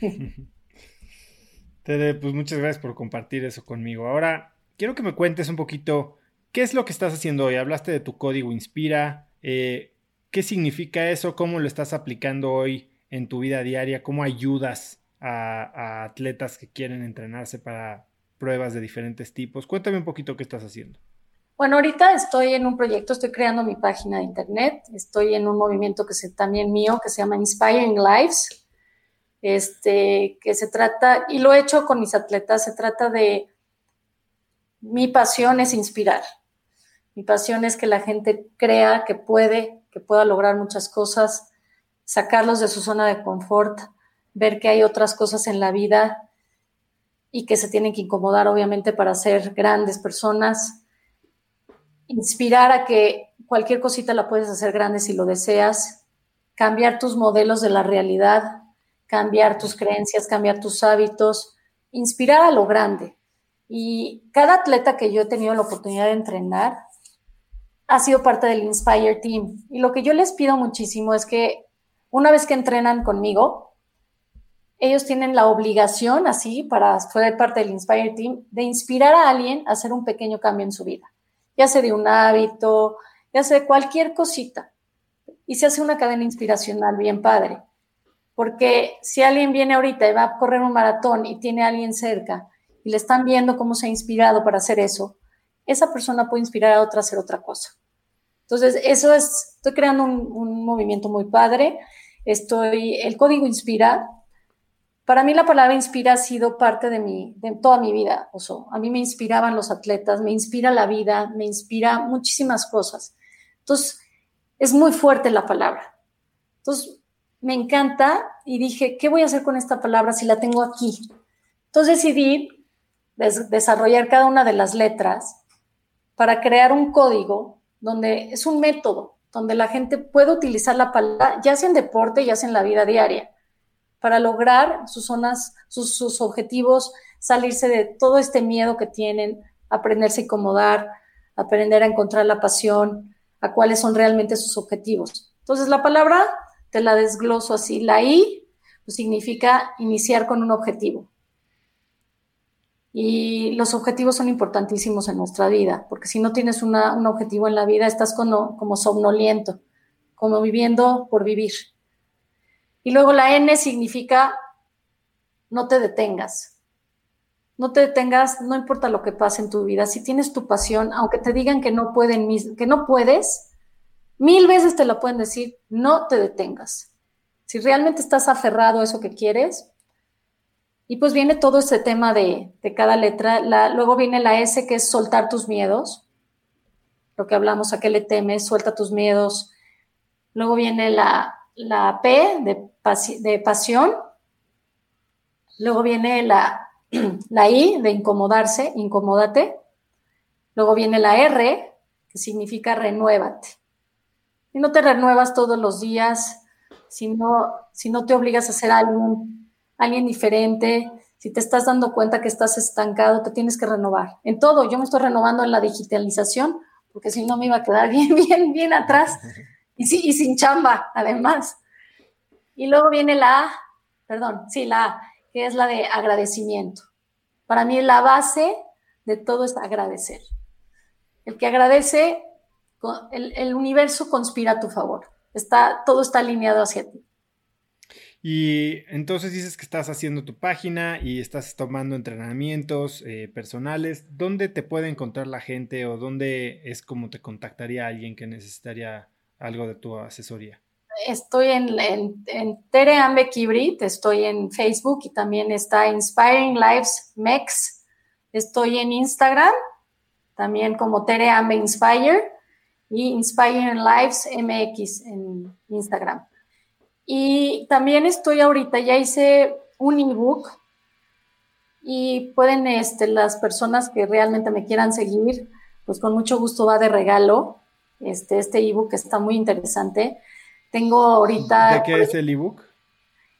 Tere, pues muchas gracias por compartir eso conmigo. Ahora, quiero que me cuentes un poquito qué es lo que estás haciendo hoy. Hablaste de tu código Inspira. Eh, ¿Qué significa eso? ¿Cómo lo estás aplicando hoy en tu vida diaria? ¿Cómo ayudas a atletas que quieren entrenarse para pruebas de diferentes tipos? Cuéntame un poquito qué estás haciendo. Bueno, ahorita estoy en un proyecto, estoy creando mi página de internet, estoy en un movimiento que es también mío, que se llama Inspiring Lives, este, que se trata, y lo he hecho con mis atletas, se trata de, mi pasión es inspirar, mi pasión es que la gente crea que puede, que pueda lograr muchas cosas, sacarlos de su zona de confort, ver que hay otras cosas en la vida y que se tienen que incomodar obviamente para ser grandes personas. Inspirar a que cualquier cosita la puedes hacer grande si lo deseas, cambiar tus modelos de la realidad, cambiar tus creencias, cambiar tus hábitos, inspirar a lo grande. Y cada atleta que yo he tenido la oportunidad de entrenar ha sido parte del Inspire Team. Y lo que yo les pido muchísimo es que una vez que entrenan conmigo, ellos tienen la obligación, así, para ser parte del Inspire Team, de inspirar a alguien a hacer un pequeño cambio en su vida ya sea de un hábito, ya sea de cualquier cosita. Y se hace una cadena inspiracional bien padre. Porque si alguien viene ahorita y va a correr un maratón y tiene a alguien cerca y le están viendo cómo se ha inspirado para hacer eso, esa persona puede inspirar a otra a hacer otra cosa. Entonces, eso es, estoy creando un, movimiento muy padre. Estoy, el código inspira para mí la palabra inspira ha sido parte de, mi, de toda mi vida. O a mí me inspiraban los atletas, me inspira la vida, me inspira muchísimas cosas. Entonces, es muy fuerte la palabra. Entonces, me encanta y dije, ¿qué voy a hacer con esta palabra si la tengo aquí? Entonces decidí desarrollar cada una de las letras para crear un código donde es un método, donde la gente puede utilizar la palabra, ya sea en deporte, ya sea en la vida diaria para lograr sus zonas, sus, objetivos, salirse de todo este miedo que tienen, aprenderse a incomodar, aprender a encontrar la pasión, a cuáles son realmente sus objetivos. Entonces, la palabra te la desgloso así. La I pues, significa iniciar con un objetivo. Y los objetivos son importantísimos en nuestra vida, porque si no tienes un objetivo en la vida, estás como, como somnoliento, como viviendo por vivir. Y luego la N significa no te detengas. No te detengas, no importa lo que pase en tu vida. Si tienes tu pasión, aunque te digan que no pueden, que no puedes, mil veces te lo pueden decir, no te detengas. Si realmente estás aferrado a eso que quieres, y pues viene todo este tema de, cada letra. luego viene la S, que es soltar tus miedos. Lo que hablamos, a qué le temes, suelta tus miedos. Luego viene la, la P de, pasión, luego viene la, la I de incomodarse, incomódate, luego viene la R, que significa renuévate. Si no te renuevas todos los días, si no, te obligas a ser alguien, alguien diferente, si te estás dando cuenta que estás estancado, te tienes que renovar. En todo, yo me estoy renovando en la digitalización porque si no me iba a quedar bien, bien, bien atrás y, y sin chamba, además. Y luego viene la A, perdón, sí, la A, que es la de agradecimiento. Para mí la base de todo es agradecer. El que agradece, el, el universo conspira a tu favor. Está, todo está alineado hacia ti. Y entonces dices que estás haciendo tu página y estás tomando entrenamientos eh, personales. ¿Dónde te puede encontrar la gente o dónde es como te contactaría alguien que necesitaría algo de tu asesoría? Estoy en, en, en Tere Ambe Kibrit, estoy en Facebook y también está Inspiring Lives MEX. Estoy en Instagram, también como Tere Ambe Inspire y Inspiring Lives MX en Instagram. Y también estoy ahorita, ya hice un ebook y pueden este, las personas que realmente me quieran seguir, pues con mucho gusto va de regalo. Este, este ebook está muy interesante. Tengo ahorita... ¿De qué es el ebook?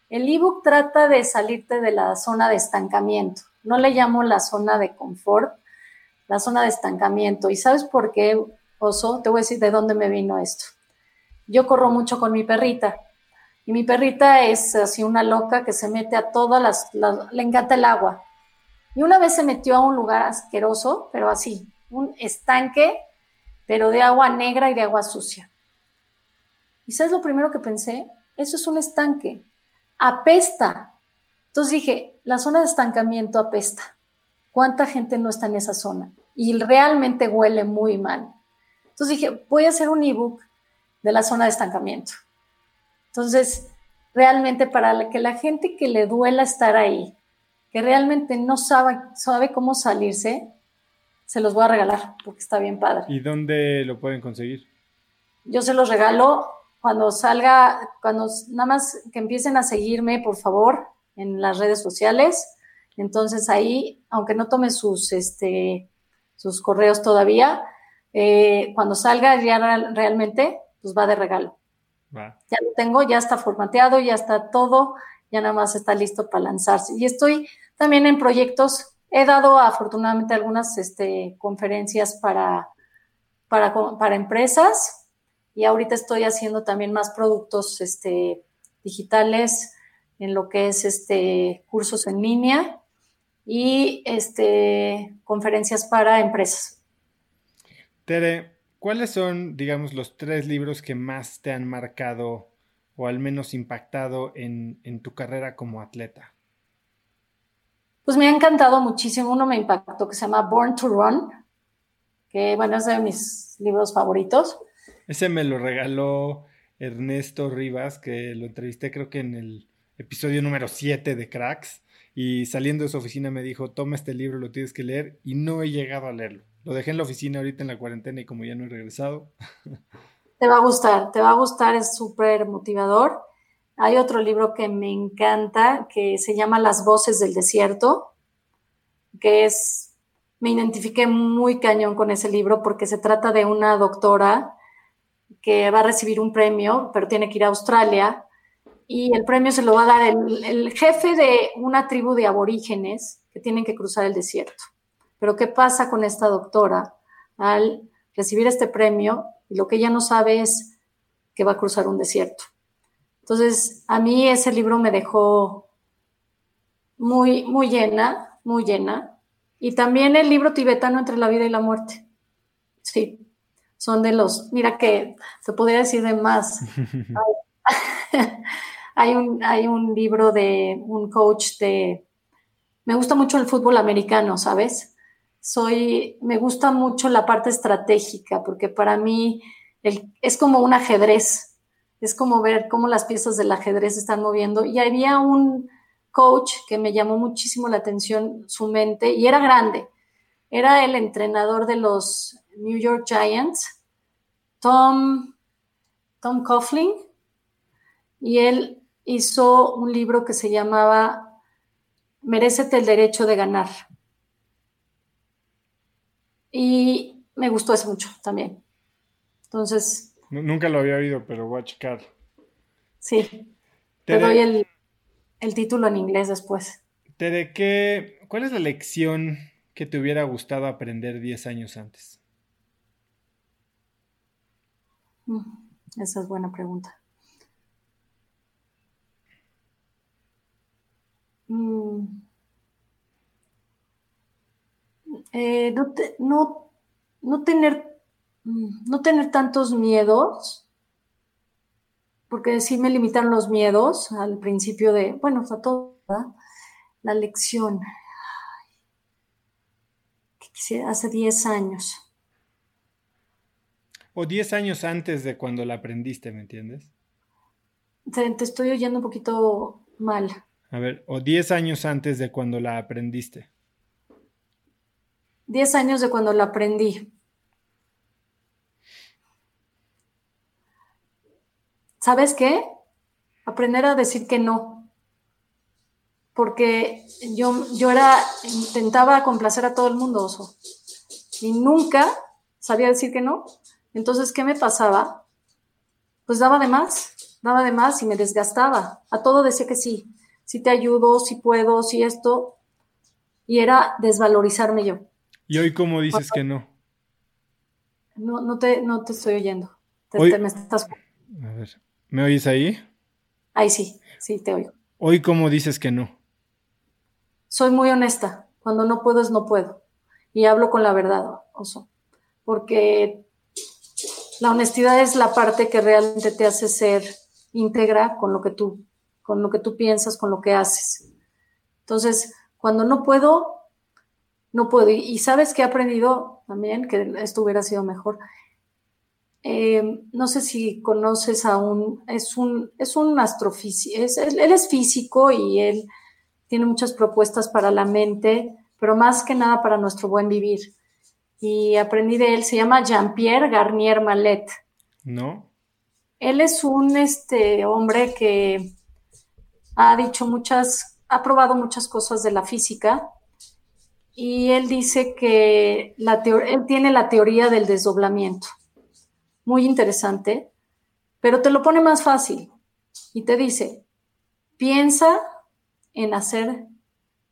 El ebook trata de salirte de la zona de estancamiento. No le llamo la zona de confort, la zona de estancamiento. ¿Y sabes por qué, Oso? Te voy a decir de dónde me vino esto. Yo corro mucho con mi perrita y mi perrita es así una loca que se mete a todas las, le encanta el agua. Y una vez se metió a un lugar asqueroso, pero así, un estanque, pero de agua negra y de agua sucia. ¿Y sabes lo primero que pensé? Eso es un estanque. Apesta. Entonces dije, la zona de estancamiento apesta. ¿Cuánta gente no está en esa zona? Y realmente huele muy mal. Entonces dije, voy a hacer un ebook de la zona de estancamiento. Entonces, realmente para que la gente que le duela estar ahí, que realmente no sabe, sabe cómo salirse, se los voy a regalar porque está bien padre. ¿Y dónde lo pueden conseguir? Yo se los regalo cuando salga, cuando nada más que empiecen a seguirme, por favor, en las redes sociales. Entonces ahí, aunque no tome sus, este, sus correos todavía, eh, cuando salga ya realmente, pues va de regalo. Ya lo tengo, ya está formateado, ya está todo, ya nada más está listo para lanzarse. Y estoy también en proyectos, he dado afortunadamente algunas este, conferencias para, para, para, empresas y ahorita estoy haciendo también más productos este, digitales en lo que es este, cursos en línea y este, conferencias para empresas. Tere, ¿Cuáles son, digamos, los tres libros que más te han marcado o al menos impactado en, tu carrera como atleta? Pues me ha encantado muchísimo. Uno me impactó que se llama Born to Run, que bueno, es de mis libros favoritos. Ese me lo regaló Ernesto Rivas, que lo entrevisté creo que en el episodio número 7 de Cracks. Y saliendo de su oficina me dijo, toma este libro, lo tienes que leer. Y no he llegado a leerlo. Lo dejé en la oficina ahorita en la cuarentena y como ya no he regresado. Te va a gustar, te va a gustar, es súper motivador. Hay otro libro que me encanta que se llama Las voces del desierto, que es, me identifiqué muy cañón con ese libro porque se trata de una doctora que va a recibir un premio, pero tiene que ir a Australia y el premio se lo va a dar el, el jefe de una tribu de aborígenes que tienen que cruzar el desierto. Pero ¿qué pasa con esta doctora al recibir este premio? Y lo que ella no sabe es que va a cruzar un desierto. Entonces, a mí ese libro me dejó muy, muy llena, muy llena. Y también el libro tibetano entre la vida y la muerte. Sí, son de los, mira que se podría decir de más. hay, un, hay un libro de un coach de, me gusta mucho el fútbol americano, ¿sabes? Soy, me gusta mucho la parte estratégica, porque para mí es como un ajedrez, es como ver cómo las piezas del ajedrez se están moviendo. Y había un coach que me llamó muchísimo la atención su mente, y era grande, era el entrenador de los New York Giants, Tom, Tom Coughlin, y él hizo un libro que se llamaba Merécete el derecho de ganar y me gustó eso mucho también. Entonces. Nunca lo había oído, pero voy a checar. Sí. Te, doy el, el, título en inglés después. Tere, ¿qué, ¿cuál es la lección que te hubiera gustado aprender 10 años antes? Mm, esa es buena pregunta. Mm. Eh, no, no, tener, mm, no tener tantos miedos, porque sí me limitaron los miedos al principio de, bueno, fue todo, la lección, hace 10 años. O 10 años antes de cuando la aprendiste, ¿me entiendes? Te, te estoy oyendo un poquito mal. A ver, o 10 años antes de cuando la aprendiste. 10 años de cuando la aprendí. ¿Sabes qué? Aprender a decir que no. Porque yo, yo era, intentaba complacer a todo el mundo. Y nunca sabía decir que no. Entonces, ¿qué me pasaba? Pues daba de más, daba de más y me desgastaba. A todo decía que sí. Si te ayudo, si puedo, si esto. Y era desvalorizarme yo. ¿Y hoy cómo dices que no? No, no, te, no te estoy oyendo. me estás... A ver, ¿me oyes ahí? Ahí sí, sí, te oigo. ¿Hoy cómo dices que no? Soy muy honesta. Cuando no puedo es no puedo. Y hablo con la verdad, oso. Porque la honestidad es la parte que realmente te hace ser íntegra con lo que tú, con lo que tú piensas, con lo que haces. Entonces, cuando no puedo, no puedo. Y, sabes que he aprendido también, que esto hubiera sido mejor. Eh, no sé si conoces a un, es un, es un astrofísico, él es físico y él tiene muchas propuestas para la mente, pero más que nada para nuestro buen vivir. Y aprendí de él, se llama Jean-Pierre Garnier Mallet. ¿No? Él es un este, hombre que ha dicho muchas, ha probado muchas cosas de la física y él dice que la él tiene la teoría del desdoblamiento. Muy interesante, pero te lo pone más fácil y te dice, piensa en hacer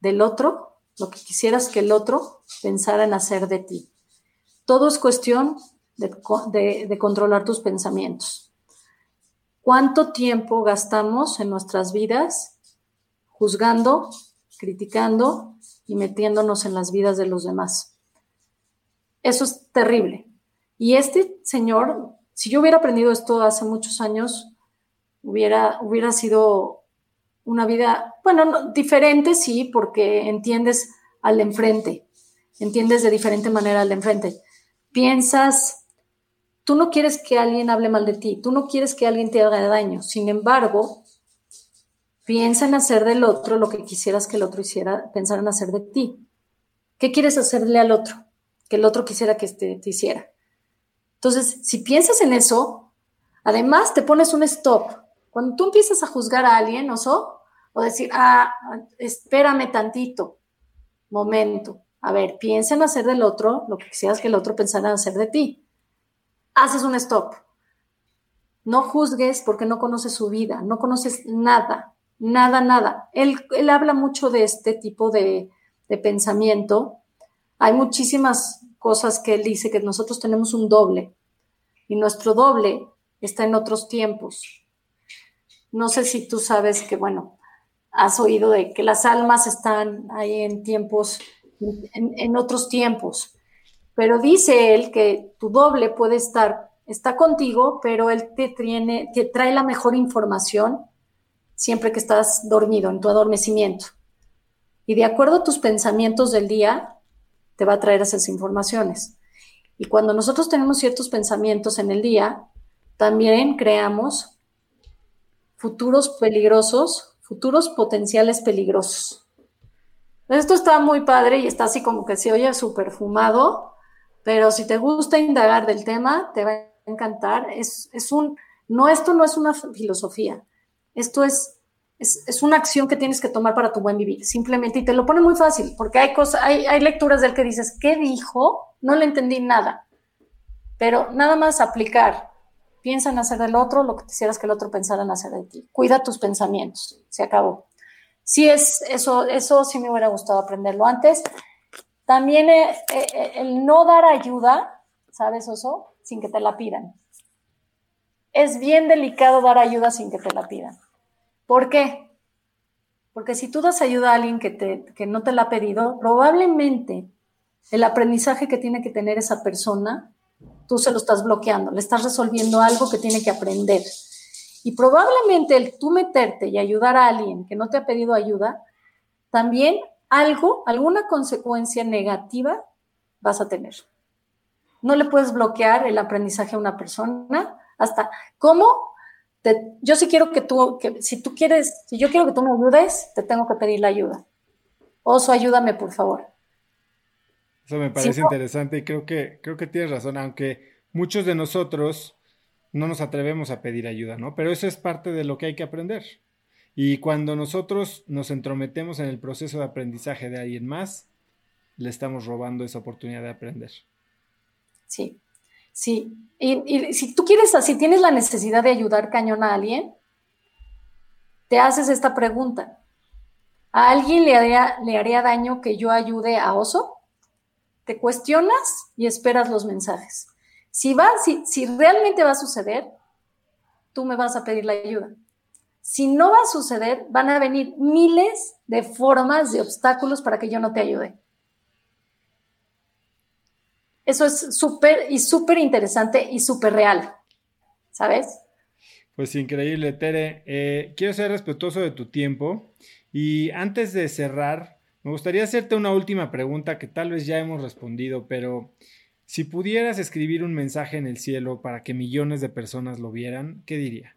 del otro lo que quisieras que el otro pensara en hacer de ti. Todo es cuestión de, de controlar tus pensamientos. ¿Cuánto tiempo gastamos en nuestras vidas juzgando, criticando y metiéndonos en las vidas de los demás. Eso es terrible. Y este señor, si yo hubiera aprendido esto hace muchos años, hubiera, hubiera sido una vida, bueno, diferente, sí, porque entiendes al enfrente, entiendes de diferente manera al enfrente. Piensas, tú no quieres que alguien hable mal de ti, tú no quieres que alguien te haga daño, sin embargo, Piensa en hacer del otro lo que quisieras que el otro hiciera, pensar en hacer de ti. ¿Qué quieres hacerle al otro? Que el otro quisiera que te, hiciera. Entonces, si piensas en eso, además te pones un stop. Cuando tú empiezas a juzgar a alguien, ¿oso? O decir, ah, espérame tantito, momento. A ver, piensa en hacer del otro lo que quisieras que el otro pensara en hacer de ti. Haces un stop. No juzgues porque no conoces su vida, no conoces nada. Nada, nada. Él, habla mucho de este tipo de, pensamiento. Hay muchísimas cosas que él dice que nosotros tenemos un doble y nuestro doble está en otros tiempos. No sé si tú sabes que, bueno, has oído de que las almas están ahí en tiempos, en, otros tiempos, pero dice él que tu doble puede estar, está contigo, pero él te, tiene, te trae la mejor información siempre que estás dormido, en tu adormecimiento. Y de acuerdo a tus pensamientos del día, te va a traer esas informaciones. Y cuando nosotros tenemos ciertos pensamientos en el día, también creamos futuros peligrosos, futuros potenciales peligrosos. Esto está muy padre y está así como que se oye súper fumado, pero si te gusta indagar del tema, te va a encantar. Es, es un, no, esto no es una filosofía, esto es, es, una acción que tienes que tomar para tu buen vivir, simplemente, y te lo pone muy fácil, porque hay, cosas, hay, hay lecturas del que dices, ¿qué dijo? No le entendí nada, pero nada más aplicar. Piensa en hacer del otro lo que quisieras que el otro pensara en hacer de ti. Cuida tus pensamientos. Se acabó. Sí, es, eso, eso sí me hubiera gustado aprenderlo antes. También eh, eh, el no dar ayuda, ¿sabes, Oso? Sin que te la pidan. es bien delicado dar ayuda sin que te la pidan. ¿Por qué? Porque si tú das ayuda a alguien que, te, que no te la ha pedido, probablemente el aprendizaje que tiene que tener esa persona, tú se lo estás bloqueando, le estás resolviendo algo que tiene que aprender. Y probablemente el tú meterte y ayudar a alguien que no te ha pedido ayuda, también algo, alguna consecuencia negativa vas a tener. No le puedes bloquear el aprendizaje a una persona hasta cómo yo sí quiero que tú, que si tú quieres, si yo quiero que tú me ayudes, te tengo que pedir la ayuda. Oso, ayúdame, por favor. Eso me parece interesante y creo que, creo que tienes razón, aunque muchos de nosotros no nos atrevemos a pedir ayuda, ¿no? Pero eso es parte de lo que hay que aprender. Y cuando nosotros nos entrometemos en el proceso de aprendizaje de alguien más, le estamos robando esa oportunidad de aprender. Sí, sí. Y, si tú quieres, si tienes la necesidad de ayudar cañón a alguien, te haces esta pregunta. ¿A alguien le haría, daño que yo ayude a Oso? Te cuestionas y esperas los mensajes. Si, va, si realmente va a suceder, tú me vas a pedir la ayuda. Si no va a suceder, van a venir miles de formas, de obstáculos para que yo no te ayude. Eso es súper y súper interesante y súper real, ¿sabes? Pues increíble, Tere. Eh, quiero ser respetuoso de tu tiempo y antes de cerrar, me gustaría hacerte una última pregunta que tal vez ya hemos respondido, pero si pudieras escribir un mensaje en el cielo para que millones de personas lo vieran, ¿qué diría?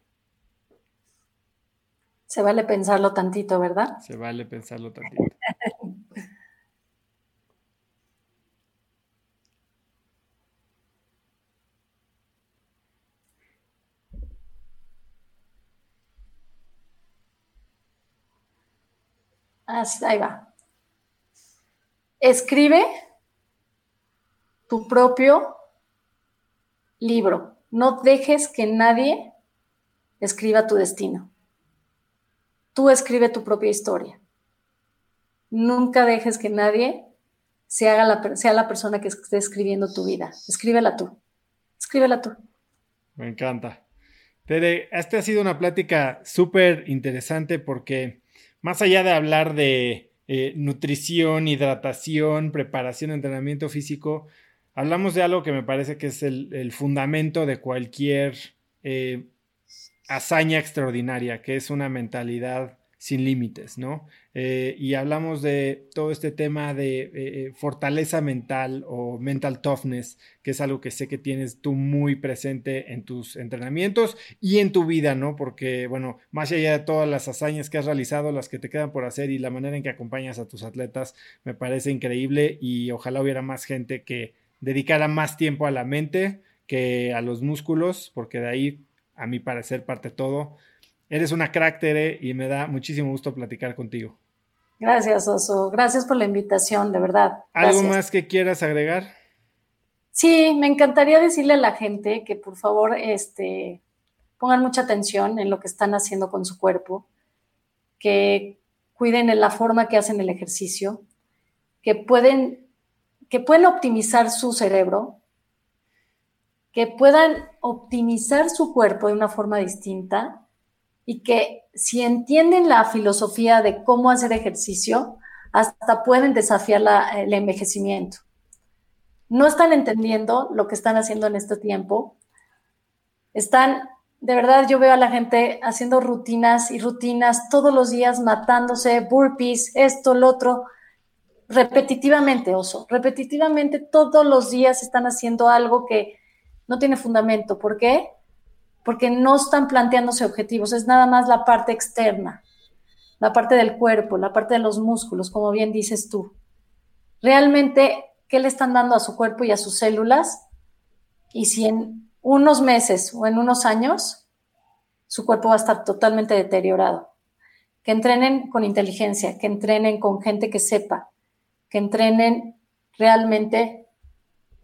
Se vale pensarlo tantito, ¿verdad? Se vale pensarlo tantito. Ahí va. Escribe tu propio libro. No dejes que nadie escriba tu destino. Tú escribe tu propia historia. Nunca dejes que nadie sea la, sea la persona que esté escribiendo tu vida. Escríbela tú. Escríbela tú. Me encanta. Tere, esta ha sido una plática súper interesante porque más allá de hablar de eh, nutrición, hidratación, preparación, entrenamiento físico, hablamos de algo que me parece que es el, fundamento de cualquier eh, hazaña extraordinaria, que es una mentalidad sin límites, ¿no? Eh, y hablamos de todo este tema de eh, fortaleza mental o mental toughness, que es algo que sé que tienes tú muy presente en tus entrenamientos y en tu vida, ¿no? Porque, bueno, más allá de todas las hazañas que has realizado, las que te quedan por hacer y la manera en que acompañas a tus atletas, me parece increíble y ojalá hubiera más gente que dedicara más tiempo a la mente que a los músculos, porque de ahí, a mi parecer, parte todo. Eres una crack, y me da muchísimo gusto platicar contigo. Gracias, Oso. Gracias por la invitación, de verdad. ¿Algo más que quieras agregar? Sí, me encantaría decirle a la gente que por favor este, pongan mucha atención en lo que están haciendo con su cuerpo, que cuiden en la forma que hacen el ejercicio, que pueden que pueden optimizar su cerebro, que puedan optimizar su cuerpo de una forma distinta y que si entienden la filosofía de cómo hacer ejercicio, hasta pueden desafiar el envejecimiento. No están entendiendo lo que están haciendo en este tiempo. Están, de verdad, yo veo a la gente haciendo rutinas y rutinas todos los días, matándose, burpees, esto, lo otro repetitivamente, oso, repetitivamente todos los días están haciendo algo que no tiene fundamento. ¿Por qué? Porque no están planteándose objetivos, es nada más la parte externa, la parte del cuerpo, la parte de los músculos, como bien dices tú. Realmente, ¿qué le están dando a su cuerpo y a sus células? Y si en unos meses o en unos años su cuerpo va a estar totalmente deteriorado. Que entrenen con inteligencia, que entrenen con gente que sepa, que entrenen realmente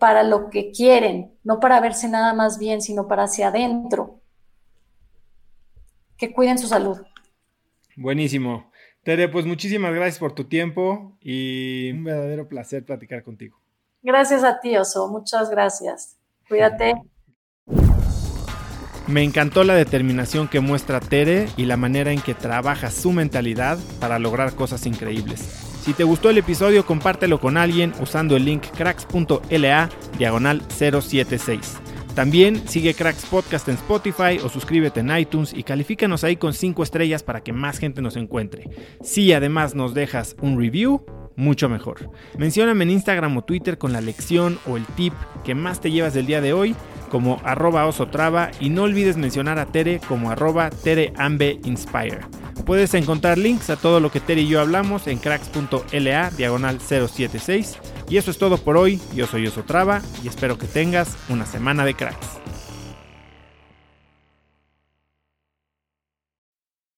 para lo que quieren, no para verse nada más bien, sino para hacia adentro. Que cuiden su salud. Buenísimo. Tere, pues muchísimas gracias por tu tiempo y un verdadero placer platicar contigo. Gracias a ti, Oso. Muchas gracias. Cuídate. Me encantó la determinación que muestra Tere y la manera en que trabaja su mentalidad para lograr cosas increíbles. Si te gustó el episodio, compártelo con alguien usando el link cracks.la diagonal 076. También sigue Cracks Podcast en Spotify o suscríbete en iTunes y califícanos ahí con 5 estrellas para que más gente nos encuentre. Si además nos dejas un review, mucho mejor. Mencióname en Instagram o Twitter con la lección o el tip que más te llevas del día de hoy como arroba osotrava y no olvides mencionar a Tere como arroba tereambeinspire. Puedes encontrar links a todo lo que Tere y yo hablamos en cracks.la diagonal 076 y eso es todo por hoy, yo soy Osotrava y espero que tengas una semana de cracks.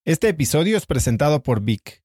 Este episodio es presentado por Vic.